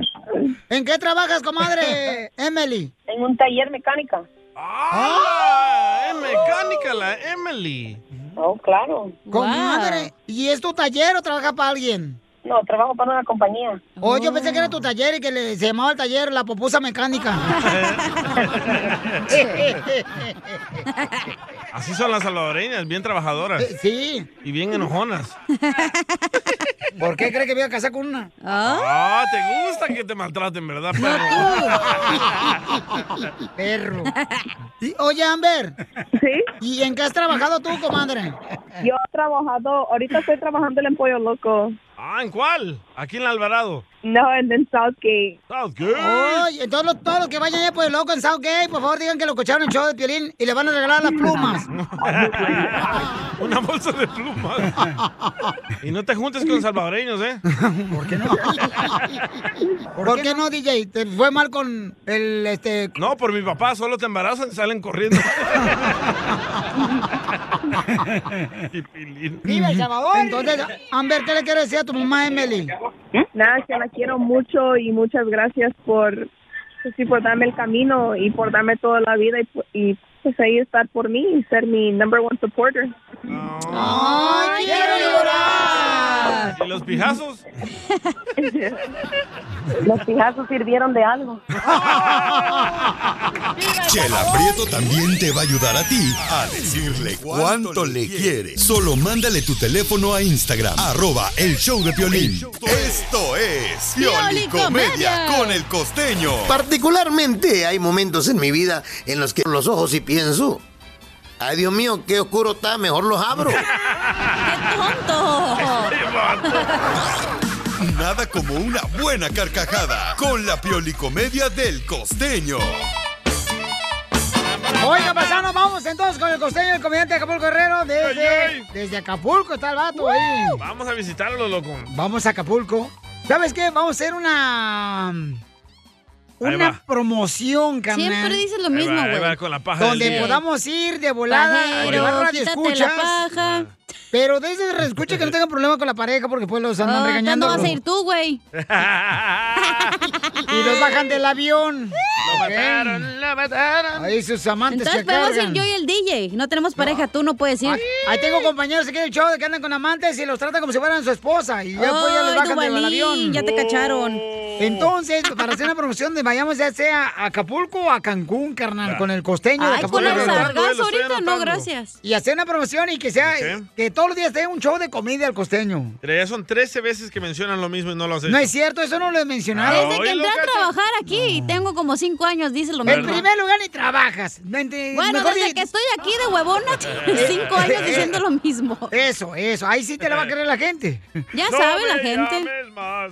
¿En qué trabajas, comadre Emily? En un taller mecánica. ¡Ah! Es mecánica la Emily. Oh, claro. Con mi madre. ¿Y es tu taller o trabaja para alguien? No, trabajo para una compañía. Oh, yo pensé que era tu taller y que le, se llamaba el taller La Popusa Mecánica. Así son las salvadoreñas, bien trabajadoras. Sí. Y bien enojonas. ¿Por qué cree que voy a casar con una? Ah, te gusta que te maltraten, ¿verdad, perro? Perro. Y, oye, Amber. ¿Sí? ¿Y en qué has trabajado tú, comadre? Yo he trabajado, ahorita estoy trabajando en Pollo Loco. Ah, ¿en cuál? Aquí en Alvarado. No, en, en Southgate. Southgate. Oye, entonces los- todos los que vayan allá por el loco en Southgate, por favor digan que lo escucharon en el show de Piolín y le van a regalar las plumas. Una bolsa de plumas. y no te juntes con salvadoreños, ¿eh? ¿Por qué no? ¿Por, qué no, DJ? ¿Te fue mal con el, este... No, por mi papá, solo te embarazan y salen corriendo. Y pilín. ¡Viva El Salvador! Entonces, Amber, ¿qué le quieres decir a tu mamá, Emily? Nada, que la quiero mucho y muchas gracias por, pues, sí, por darme el camino y por darme toda la vida y, y pues ahí estar por mí y ser mi number one supporter. ¿Y los pijazos? Los pijazos sirvieron de algo. Chela Prieto también te va a ayudar a ti a decirle cuánto le quiere. Solo mándale tu teléfono a Instagram, arroba el show de Piolín. Esto es Piolicomedia con el costeño. Particularmente hay momentos en mi vida en los que los ojos y pienso, ay Dios mío, qué oscuro está, mejor los abro. Nada como una buena carcajada con la Piolicomedia del costeño. Oiga, pasanos, vamos entonces con el costeño, el comediante de Acapulco Guerrero. Desde, desde Acapulco está el vato ahí. Vamos a visitarlo, loco. Vamos a Acapulco. ¿Sabes qué? Vamos a hacer una... Una promoción, carnal. Siempre dices lo mismo, güey. va con la paja del Donde podamos ir de volada a Pajero, llevar radio quítate la escuchas. paja. Pero desde escucha que no tengan problema con la pareja porque pues los andan Oh, regañando. ¿cuándo vas a ir tú, güey? y los bajan del avión. Lo mataron, lo mataron. Ahí sus amantes Entonces se podemos ir cargan. yo y el DJ. No tenemos pareja, tú no puedes ir. Ahí tengo compañeros aquí del show de que andan con amantes y los tratan como si fueran su esposa. Y ya pues ya los Ay, bajan del avión. ya te cacharon. Entonces, para hacer una promoción de vayamos ya sea a Acapulco o a Cancún, carnal, con el costeño de Acapulco. con el sargazo ahorita, no, gracias. Y hacer una promoción y que sea. Que todos los días tenga un show de comida al costeño. Pero ya son 13 veces que mencionan lo mismo y no lo hacen. No es cierto, eso no lo he mencionado. Desde que entré a trabajar aquí, tengo como cinco años, dice lo En mismo. primer lugar ni trabajas. Mente- Bueno, desde di- que estoy aquí de huevona, cinco años diciendo lo mismo. Eso, eso, ahí sí te la va a creer la gente. Ya sabe la gente.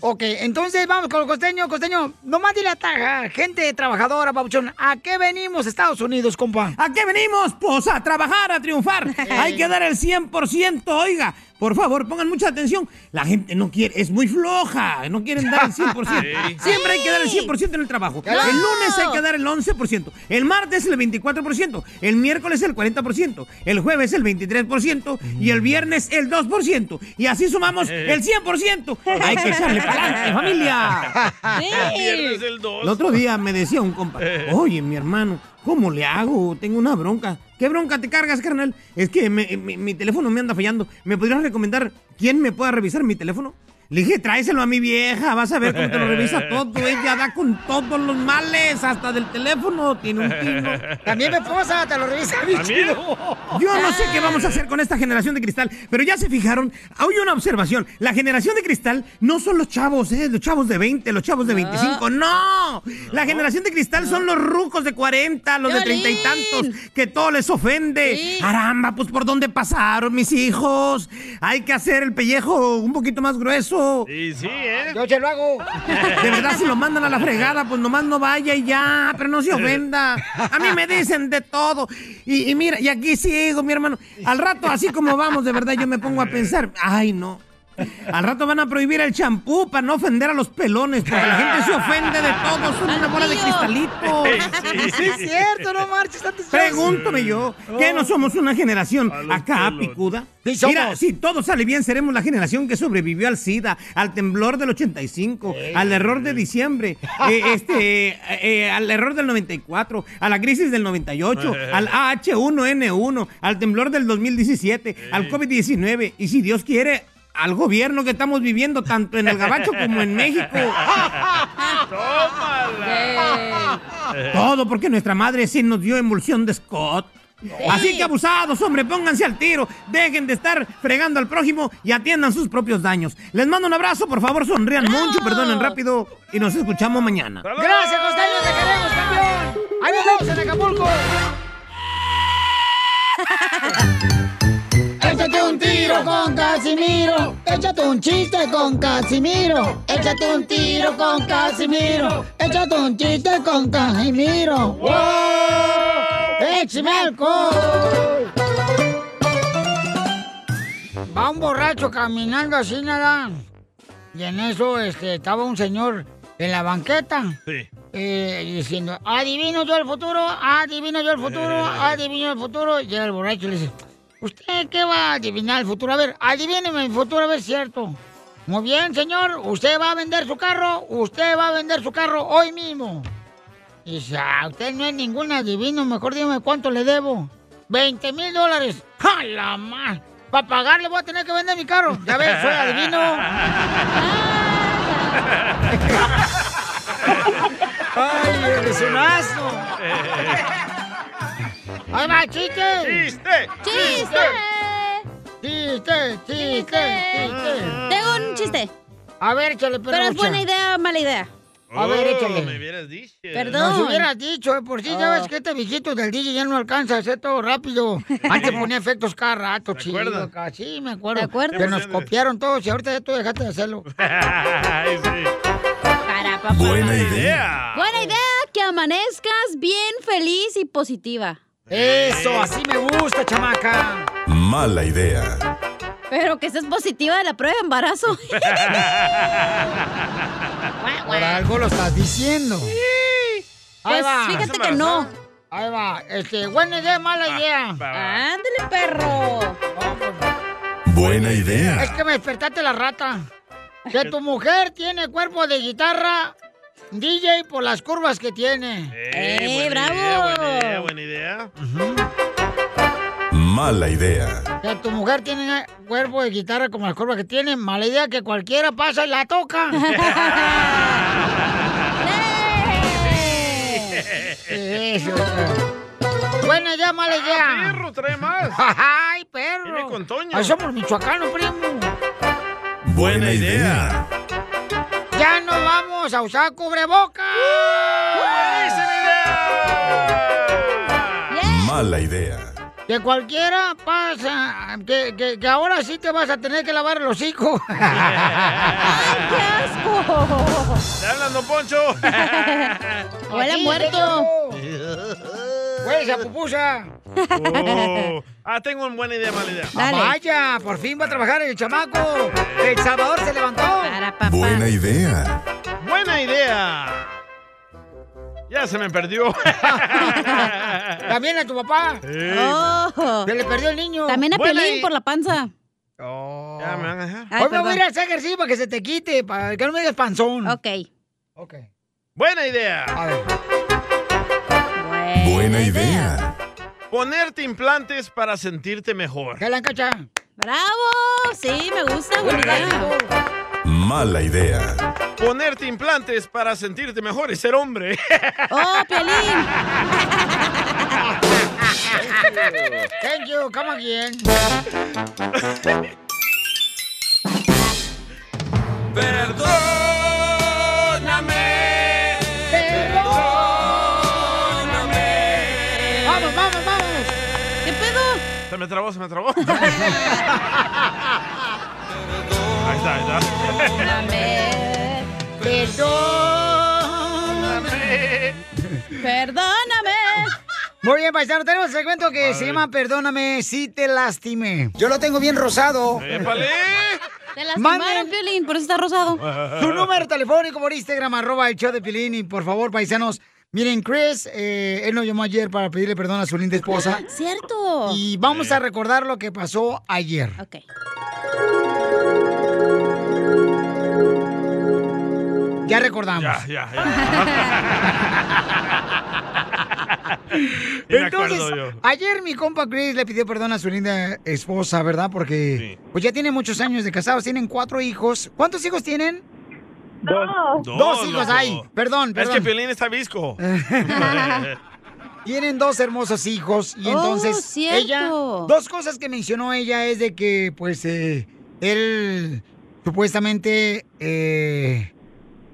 Ok, entonces vamos con el costeño. Costeño, nomás dile a ta- gente trabajadora, Pabuchón, ¿a qué venimos Estados Unidos, compa? ¿A qué venimos? Pues a trabajar, a triunfar. Hay que dar el 100%, oiga. Por favor, pongan mucha atención. La gente no quiere, es muy floja, no quieren dar el 100%. Sí. Siempre hay que dar el 100% en el trabajo. No. El lunes hay que dar el 11%, el martes el 24%, el miércoles el 40%, el jueves el 23% y el viernes el 2%. Y así sumamos el 100%. Hay que echarle para adelante, familia. El viernes el 2. El otro día me decía un compa, oye, mi hermano, ¿cómo le hago? Tengo una bronca. ¿Qué bronca te cargas, carnal? Es que me- mi, mi teléfono me anda fallando. ¿Me podrías recomendar quién me pueda revisar mi teléfono? Le dije, tráeselo a mi vieja, vas a ver cómo te lo revisa todo. Ella da con todos los males, hasta del teléfono, tiene un tino. También mi esposa te lo revisa bien chido. Yo no sé qué vamos a hacer con esta generación de cristal, pero ya se fijaron, hay una observación. La generación de cristal no son los chavos, ¿eh? Los chavos de 20, los chavos de 25, no. La generación de cristal son los rucos de 40, los de treinta y tantos, que todo les ofende. Caramba, pues por dónde pasaron mis hijos. Hay que hacer el pellejo un poquito más grueso. Sí, sí, ¿eh? Yo se lo hago. De verdad, si lo mandan a la fregada, pues nomás no vaya y ya, pero no se ofenda. A mí me dicen de todo. Y, y mira, y aquí sigo, mi hermano. Al rato, así como vamos, de verdad, yo me pongo a pensar, ay, no. Al rato van a prohibir el champú para no ofender a los pelones, porque la gente se ofende de todo, son una bola de cristalitos. Sí, sí. Es cierto, no marches tantos Pregúntame yo, ¿qué no somos una generación acá picuda? Mira, si todo sale bien, seremos la generación que sobrevivió al SIDA, al temblor del 85, al error de diciembre, eh, este, eh, al error del 94, a la crisis del 98, al AH1N1, al temblor del 2017, al COVID-19 y si Dios quiere, al gobierno que estamos viviendo tanto en el Gabacho como en México. Todo porque nuestra madre sí nos dio emulsión de Scott. Así que abusados, hombre, pónganse al tiro, dejen de estar fregando al prójimo y atiendan sus propios daños. Les mando un abrazo, por favor, sonrían mucho, perdonen rápido y nos escuchamos mañana. Gracias, Costeño, te queremos, campeón. Ahí nos vemos en Acapulco. Un tiro con Casimiro. Échate un chiste con Casimiro. Échate un tiro con Casimiro. Échate un chiste con Casimiro. ¡Wow! ¡Échame alcohol! Va un borracho caminando así, nada. Y en eso este, estaba un señor en la banqueta. Sí. eh, diciendo, adivino yo el futuro, adivino yo el futuro, adivino el futuro. Y llega el borracho y le dice, ¿usted qué va a adivinar el futuro? A ver, adivíneme el futuro, a ver cierto. Muy bien, señor, usted va a vender su carro, usted va a vender su carro hoy mismo. Y dice, ah, usted no es ningún adivino, mejor dígame cuánto le debo. 20 mil dólares. ¡Ja, la más! Para pagarle voy a tener que vender mi carro. Ya ves, soy adivino. ¡Ay, eres un asno! ¡Ahí va, chiste! ¡Chiste! ¡Chiste! ¡Chiste, chiste, chiste! Tengo un chiste. A ver, échale, Pero es buena idea o mala idea. A ver, échale. Oh, me hubieras dicho. Perdón. Nos hubieras dicho, eh, por si ya ves que este viejito del DJ ya no alcanza a hacer todo rápido. Antes ponía efectos cada rato, chido. Sí, me acuerdo. ¿Te acuerdas? Que nos copiaron todos y ahorita ya tú dejaste de hacerlo. Ay, sí. Para, papá. Buena idea. Buena idea que amanezcas bien feliz y positiva. Eso, así me gusta, chamaca. Mala idea. Pero que estés positiva de la prueba de embarazo. Por algo lo estás diciendo. Ahí Pues va. fíjate que no. Ahí va. Este, buena idea, mala idea. Ándale, perro. Buena idea. Es que me despertaste la rata. Que tu mujer tiene cuerpo de guitarra DJ por las curvas que tiene. Eh, buena idea, buena idea, buena idea. Mala idea. Que tu mujer tiene cuerpo de guitarra como las curvas que tiene. Mala idea que cualquiera pasa y la toca. Eso. Buena idea, mala idea. Ah, perro, trae más. Ay, perro. Viene con Toño. Ay, somos michoacanos, primo. Buena idea. Ya no vamos a usar cubrebocas. Mala idea. Que cualquiera pasa, que, que, que ahora sí te vas a tener que lavar el hocico. ¡Ay, qué asco! ¿Te hablan, don Poncho? ¡Huele muerto! ¡Huele pupusa! Oh. Ah, tengo una buena idea, mala idea. Ah, vaya, por fin va a trabajar el chamaco. El Salvador se levantó. Buena idea. Buena idea. Ya se me perdió. También a tu papá. Oh. Se le perdió el niño. También a Buena Pelín por la panza. Ya me van a dejar. Ay, Hoy me voy a ir a hacer ejercicio para que se te quite, para que no me digas panzón. Ok. Buena idea. A ver. Buena idea. Ponerte implantes para sentirte mejor. ¿Qué la encacha? ¡Bravo! Sí, me gusta, buena idea. Mala idea. Ponerte implantes para sentirte mejor y ser hombre. ¡Oh, Piolín! Thank you, come again. Se me trabó, se me trabó. Ahí está, ahí está. Perdóname. Perdóname. Muy bien, paisano, tenemos el segmento que se llama Perdóname si te lastimé. Yo lo tengo bien rosado. ¡Épale! Te lastimaron, Piolín, por eso está rosado. Su número telefónico por Instagram, arroba el show de Pilín. Y por favor, paisanos, miren, Chris, eh, él nos llamó ayer para pedirle perdón a su linda esposa. Cierto. Y vamos a recordar lo que pasó ayer. Ok. Ya recordamos. Ya, ya, Y me Entonces, ayer mi compa Chris le pidió perdón a su linda esposa, ¿verdad? Porque pues ya tiene muchos años de casados, tienen cuatro hijos. ¿Cuántos hijos tienen? Dos. Dos, hijos hay. Perdón, Es perdón. que Piolín está visco. Tienen dos hermosos hijos y Oh, entonces cierto. ella dos cosas que mencionó ella es de que pues eh, él supuestamente eh,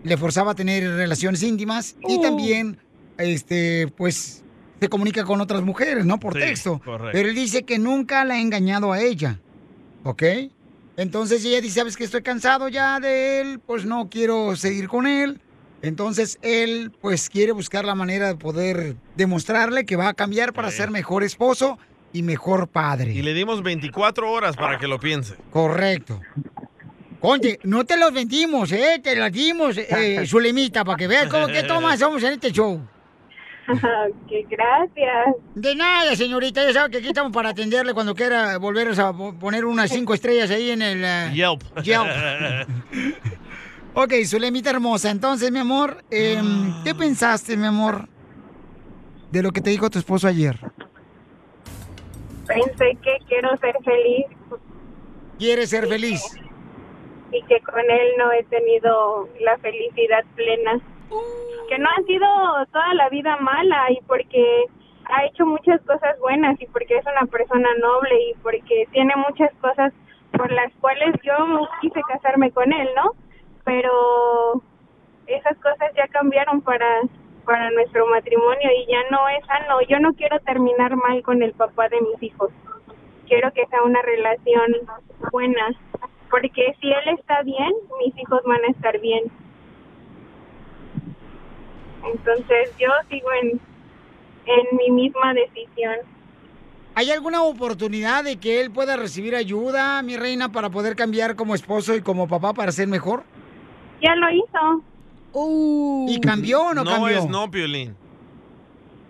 le forzaba a tener relaciones íntimas y Uh. también este pues se comunica con otras mujeres, ¿no? Por Sí, texto. correcto. Pero él dice que nunca la ha engañado a ella. ¿Ok? Entonces ella dice, sabes que estoy cansado ya de él, pues no quiero seguir con él. Entonces él pues quiere buscar la manera de poder demostrarle que va a cambiar para ser mejor esposo y mejor padre. Y le dimos 24 horas para que lo piense. Correcto. Conte, no te los vendimos, ¿eh? Te los dimos, eh, Zulemita, para que veas cómo que tomas somos en este show. ¡Qué gracias! De nada, señorita. Ya sabe que aquí estamos para atenderle cuando quiera volver a po- poner unas cinco estrellas ahí en el... eh, Yelp. Yelp. Ok, Zulemita hermosa. Entonces, mi amor, em, ¿qué pensaste, mi amor, de lo que te dijo tu esposo ayer? Pensé que quiero ser feliz ¿Quieres ser feliz? y que con él no he tenido la felicidad plena. Que no ha sido toda la vida mala y porque ha hecho muchas cosas buenas y porque es una persona noble y porque tiene muchas cosas por las cuales yo quise casarme con él, ¿no? Pero esas cosas ya cambiaron para para nuestro matrimonio y ya no es sano. Yo no quiero terminar mal con el papá de mis hijos. Quiero que sea una relación buena, porque si él está bien, mis hijos van a estar bien. Entonces yo sigo en, en mi misma decisión. ¿Hay alguna oportunidad de que él pueda recibir ayuda, mi reina, para poder cambiar como esposo y como papá para ser mejor? Ya lo hizo. ¿Y cambió o no, no cambió? es no, Piolín.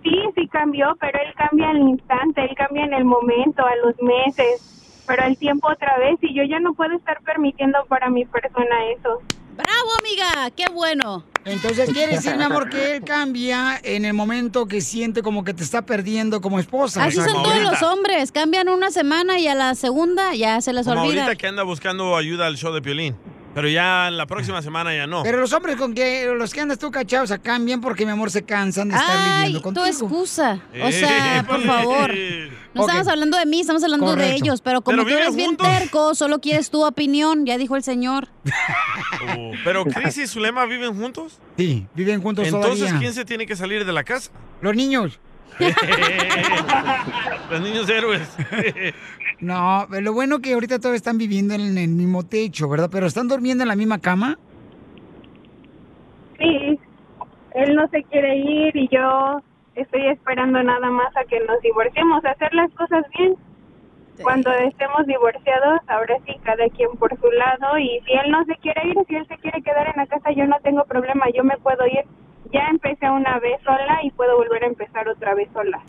Sí, sí cambió, pero él cambia al instante, él cambia en el momento, a los meses, pero al tiempo otra vez y yo ya no puedo estar permitiendo para mi persona eso. ¡Bravo, amiga! ¡Qué bueno! Entonces, quiere decir, mi amor, que él cambia en el momento que siente como que te está perdiendo como esposa. Así O sea, son todos los hombres. Cambian una semana y a la segunda ya se les Como olvida. ahorita que anda buscando ayuda al show de Piolín. Pero ya en la próxima semana ya no. Pero los hombres con que los que andas tú cachados, sea, cambian porque, mi amor, se cansan de estar Ay, viviendo tu contigo. excusa. O Eh, sea, por favor. No estamos hablando de mí, estamos hablando de ellos. Pero como Pero tú eres bien terco, solo quieres tu opinión, ya dijo el señor. Oh, Pero Chris y Zulema viven juntos. Sí, viven juntos Entonces, todavía. ¿quién se tiene que salir de la casa? Los niños. Los niños héroes. No, lo bueno que ahorita todos están viviendo en el mismo techo, ¿verdad? Pero están durmiendo en la misma cama. Sí, él no se quiere ir y yo estoy esperando nada más a que nos divorciemos, hacer las cosas bien. Cuando estemos divorciados, ahora sí, cada quien por su lado. Y si él no se quiere ir, si él se quiere quedar en la casa, yo no tengo problema, yo me puedo ir. Ya empecé una vez sola y puedo volver a empezar otra vez sola.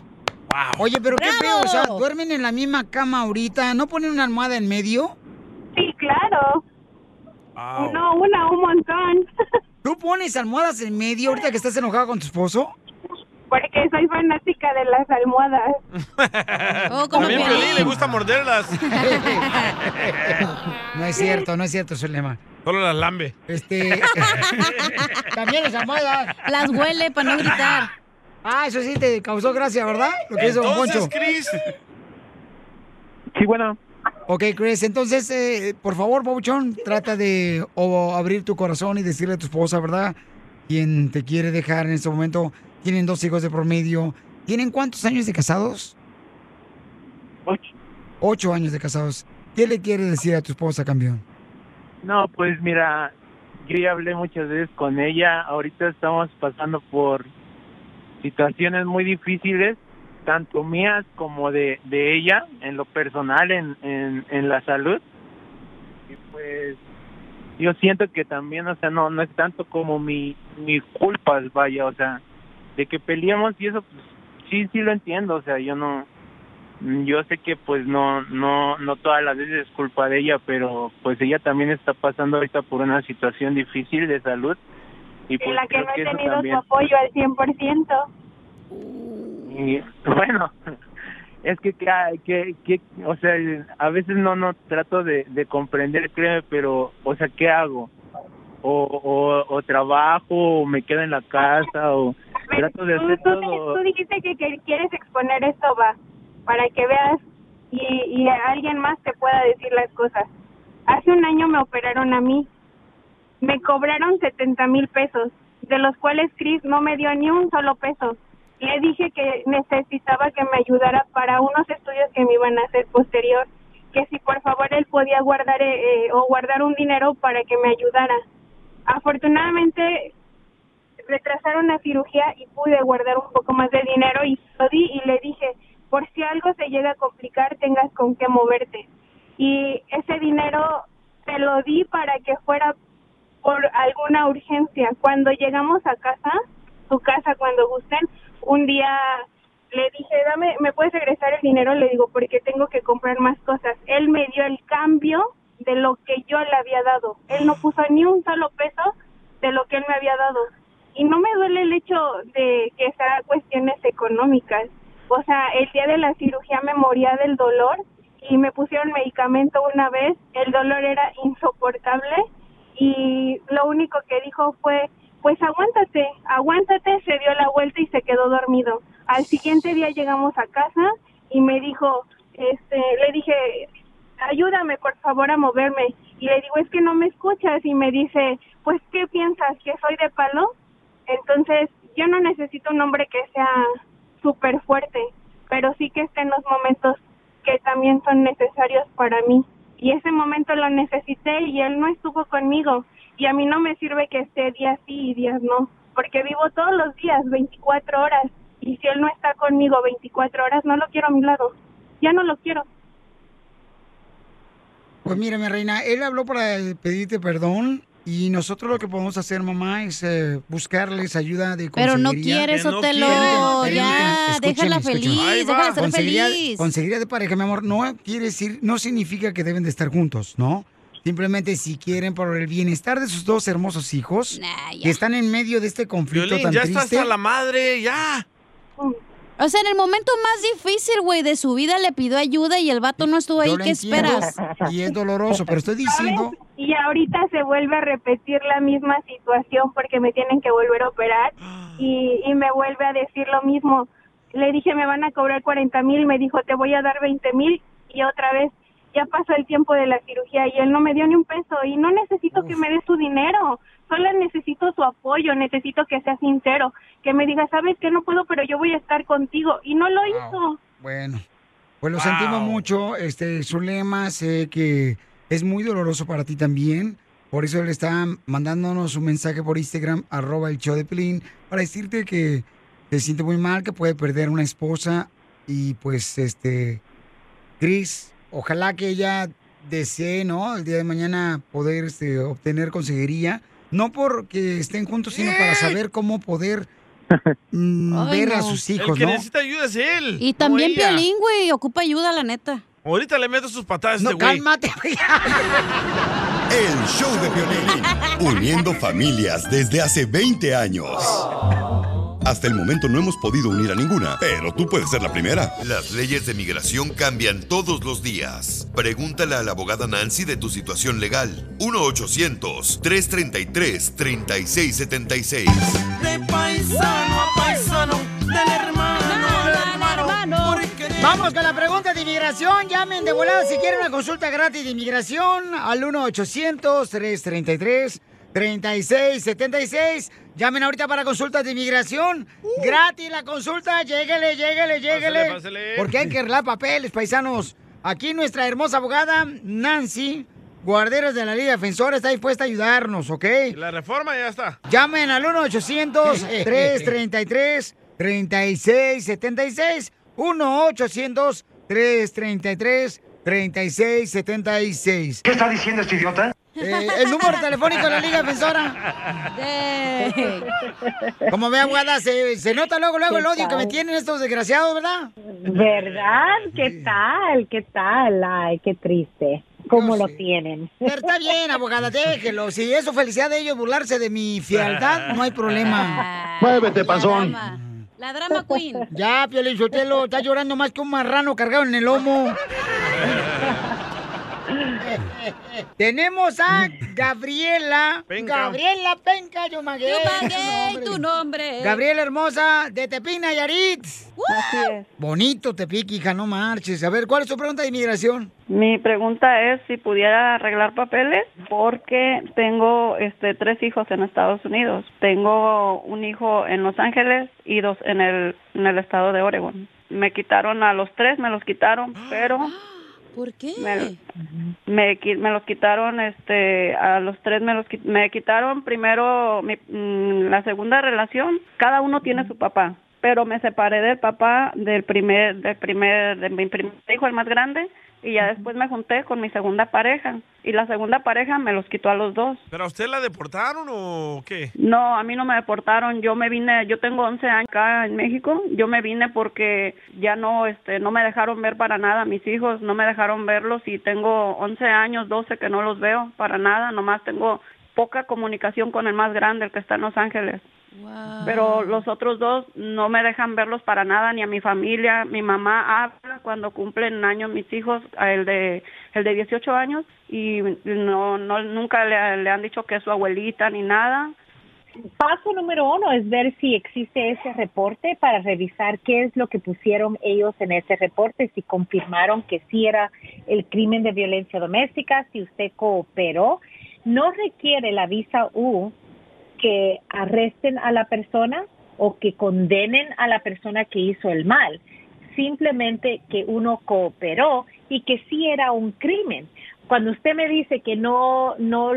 Oye, pero qué feo, o sea, duermen en la misma cama ahorita, ¿no ponen una almohada en medio? Sí, claro. No, una, un montón. ¿Tú pones almohadas en medio ahorita que estás enojado con tu esposo? Porque soy fanática de las almohadas. Oh, También Piolín le gusta morderlas. No es cierto, no es cierto, Zulema. Solo las lambe. Este. También las almohadas. Las huele para no gritar. Ah, eso sí te causó gracia, ¿verdad? Lo que hizo Don Entonces, Poncho. Chris. Sí, bueno. Ok, Chris, entonces, eh, por favor, Pauchón, trata de o abrir tu corazón y decirle a tu esposa, ¿verdad? Quien te quiere dejar en este momento. Tienen dos hijos de promedio. ¿Tienen cuántos años de casados? Ocho. Ocho años de casados. ¿Qué le quiere decir a tu esposa, campeón? No, pues mira, yo ya hablé muchas veces con ella. Ahorita estamos pasando por situaciones muy difíciles, tanto mías como de, de ella, en lo personal, en, en, la salud. Y pues yo siento que también, o sea, no, no es tanto como mi, mi culpa, vaya, o sea, de que peleamos y eso, pues sí, sí lo entiendo, o sea, yo no, yo sé que pues no no no todas las veces es culpa de ella pero pues ella también está pasando ahorita por una situación difícil de salud y pues en la que no he tenido tu apoyo al 100%. y bueno es que que, que, que o sea a veces no no trato de, de comprender créeme pero o sea qué hago o, o, o trabajo o me quedo en la casa o trato de Tú, hacer tú- todo tú dijiste que, que quieres exponer esto, va, para que veas y, y alguien más te pueda decir las cosas. Hace un año me operaron a mí. Me cobraron 70 mil pesos, de los cuales Chris no me dio ni un solo peso. Le dije que necesitaba que me ayudara para unos estudios que me iban a hacer posterior, que si por favor él podía guardar eh, eh, o guardar un dinero para que me ayudara. Afortunadamente retrasaron la cirugía y pude guardar un poco más de dinero y lo di y le dije, por si algo se llega a complicar, tengas con qué moverte. Y ese dinero te lo di para que fuera por alguna urgencia. Cuando llegamos a casa, su casa cuando gusten, un día le dije, dame, ¿me puedes regresar el dinero? Le digo, porque tengo que comprar más cosas. Él me dio el cambio de lo que yo le había dado. Él no puso ni un solo peso de lo que él me había dado. Y no me duele el hecho de que sea cuestiones económicas. O sea, el día de la cirugía me moría del dolor y me pusieron medicamento una vez. El dolor era insoportable y lo único que dijo fue, pues aguántate, aguántate, se dio la vuelta y se quedó dormido. Al siguiente día llegamos a casa y me dijo, este, le dije, ayúdame por favor a moverme. Y le digo, es que no me escuchas. Y me dice, pues, ¿qué piensas? ¿Que soy de palo? Entonces, yo no necesito un hombre que sea súper fuerte, pero sí que esté en los momentos que también son necesarios para mí. Y ese momento lo necesité y él no estuvo conmigo. Y a mí no me sirve que esté días sí y días no, porque vivo todos los días 24 horas. Y si él no está conmigo 24 horas, no lo quiero a mi lado. Ya no lo quiero. Pues mira, mi reina, él habló para pedirte perdón Y nosotros lo que podemos hacer, mamá, es eh, buscarles ayuda de Pero no consejería. quiere, Que no ya, déjala feliz, déjala ser Consejería- feliz. Consejería de pareja, mi amor, no quiere decir, no significa que deben de estar juntos, ¿no? Simplemente si quieren por el bienestar de sus dos hermosos hijos que están en medio de este conflicto Violín, tan ya está triste. hasta la madre, ya. O sea, en el momento más difícil, güey, de su vida le pidió ayuda y el vato no estuvo ahí. ¿Qué entiendo, esperas? Y es doloroso, pero estoy diciendo Y ahorita se vuelve a repetir la misma situación porque me tienen que volver a operar y, y me vuelve a decir lo mismo. Le dije, me van a cobrar 40 mil, me dijo, te voy a dar 20 mil y otra vez ya pasó el tiempo de la cirugía y él no me dio ni un peso y no necesito que me dé su dinero, solo necesito su apoyo, necesito que sea sincero, que me diga, sabes que no puedo, pero yo voy a estar contigo y no lo hizo. Bueno, pues lo sentimos mucho, este, Zulema, sé que es muy doloroso para ti también, por eso él está mandándonos un mensaje por Instagram, arroba el show de Pelín, para decirte que se siente muy mal, que puede perder una esposa y pues, este, Cris, ojalá que ella desee, ¿no? El día de mañana poder este, obtener consejería, no porque estén juntos, sino para saber cómo poder mm, Ay, ver a sus El hijos, que ¿no? necesita ayuda es él. Y no también ella. Piolín, güey, ocupa ayuda, la neta. Ahorita le meto sus patadas No, este güey. cálmate. El show de Piolín, uniendo familias desde hace 20 años. Hasta el momento no hemos podido unir a ninguna, pero tú puedes ser la primera. Las leyes de migración cambian todos los días. Pregúntale a la abogada Nancy de tu situación legal. 1-800-333-3676. De paisano a paisano, del hermano al hermano. Vamos con la pregunta de inmigración. Llamen de volada si quieren una consulta gratis de inmigración al 1-800-333-3676. Llamen ahorita para consultas de inmigración. Gratis la consulta. Lléguele, lléguele, lléguele. Pásale, pásale. Porque hay que arreglar papeles, paisanos. Aquí nuestra hermosa abogada, Nancy, guarderas de la Liga Defensora, está dispuesta a ayudarnos, ¿ok? La reforma ya está. Llamen al 1-800-333-3676. 1-800-333-3676. ¿Qué está diciendo este idiota? Eh, el número telefónico de la Liga Defensora. Como ve, abogada, se, se nota luego, luego el ¿Qué odio que me tienen estos desgraciados, ¿verdad? ¿Verdad? ¿Qué tal? ¿Qué tal? Ay, qué triste. ¿Cómo lo tienen? Pero está bien, abogada, déjelo. Si es su felicidad de ellos burlarse de mi fialdad, no hay problema. Muévete, panzón. La drama queen. Ya, Piolín Sotelo, está llorando más que un marrano cargado en el lomo. Tenemos a Gabriela. Penca. Gabriela Penca Yumagué. Yumagué, tu nombre. Gabriela hermosa, de Tepina, Yarit. Bonito Tepic, hija, no marches. A ver, ¿cuál es tu pregunta de inmigración? Mi pregunta es si pudiera arreglar papeles porque tengo este tres hijos en Estados Unidos. Tengo un hijo en Los Ángeles y dos en el en el estado de Oregon. Me quitaron a los tres, me los quitaron, pero ¿Por qué? me, me, los quitaron este a los tres me los me quitaron primero mi- mm, la segunda relación cada uno tiene su papá pero me separé del papá del primer del primer de mi primer hijo el más grande y ya después me junté con mi segunda pareja y la segunda pareja me los quitó a los dos ¿Pero a usted la deportaron o qué? no, a mí no me deportaron. Yo me vine, yo tengo 11 años acá en México. Yo me vine porque ya no, este, no me dejaron ver para nada a mis hijos, no me dejaron verlos y tengo 11 años, 12 que no los veo para nada. Nomás tengo poca comunicación con el más grande, el que está en Los Ángeles. Pero los otros dos no me dejan verlos para nada, ni a mi familia. Mi mamá habla cuando cumplen años mis hijos, el de el de 18 años, y no, no nunca le, le han dicho que es su abuelita ni nada. Paso número uno es ver si existe ese reporte para revisar qué es lo que pusieron ellos en ese reporte, si confirmaron que sí era el crimen de violencia doméstica, si usted cooperó. No requiere la visa U que arresten a la persona o que condenen a la persona que hizo el mal, simplemente que uno cooperó y que sí era un crimen. Cuando usted me dice que no, no,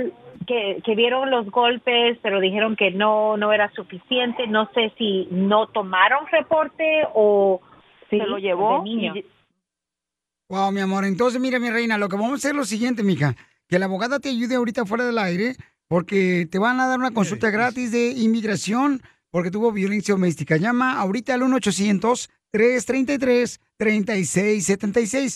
que, que vieron los golpes, pero dijeron que no, no era suficiente, no sé si no tomaron reporte o Se lo llevó de niño. y- Wow, mi amor. Entonces, mira, mi reina, lo que vamos a hacer es lo siguiente, mija. Que la abogada te ayude ahorita fuera del aire porque te van a dar una consulta gratis de inmigración porque tuvo violencia doméstica. Llama ahorita al 1-800-333-3676.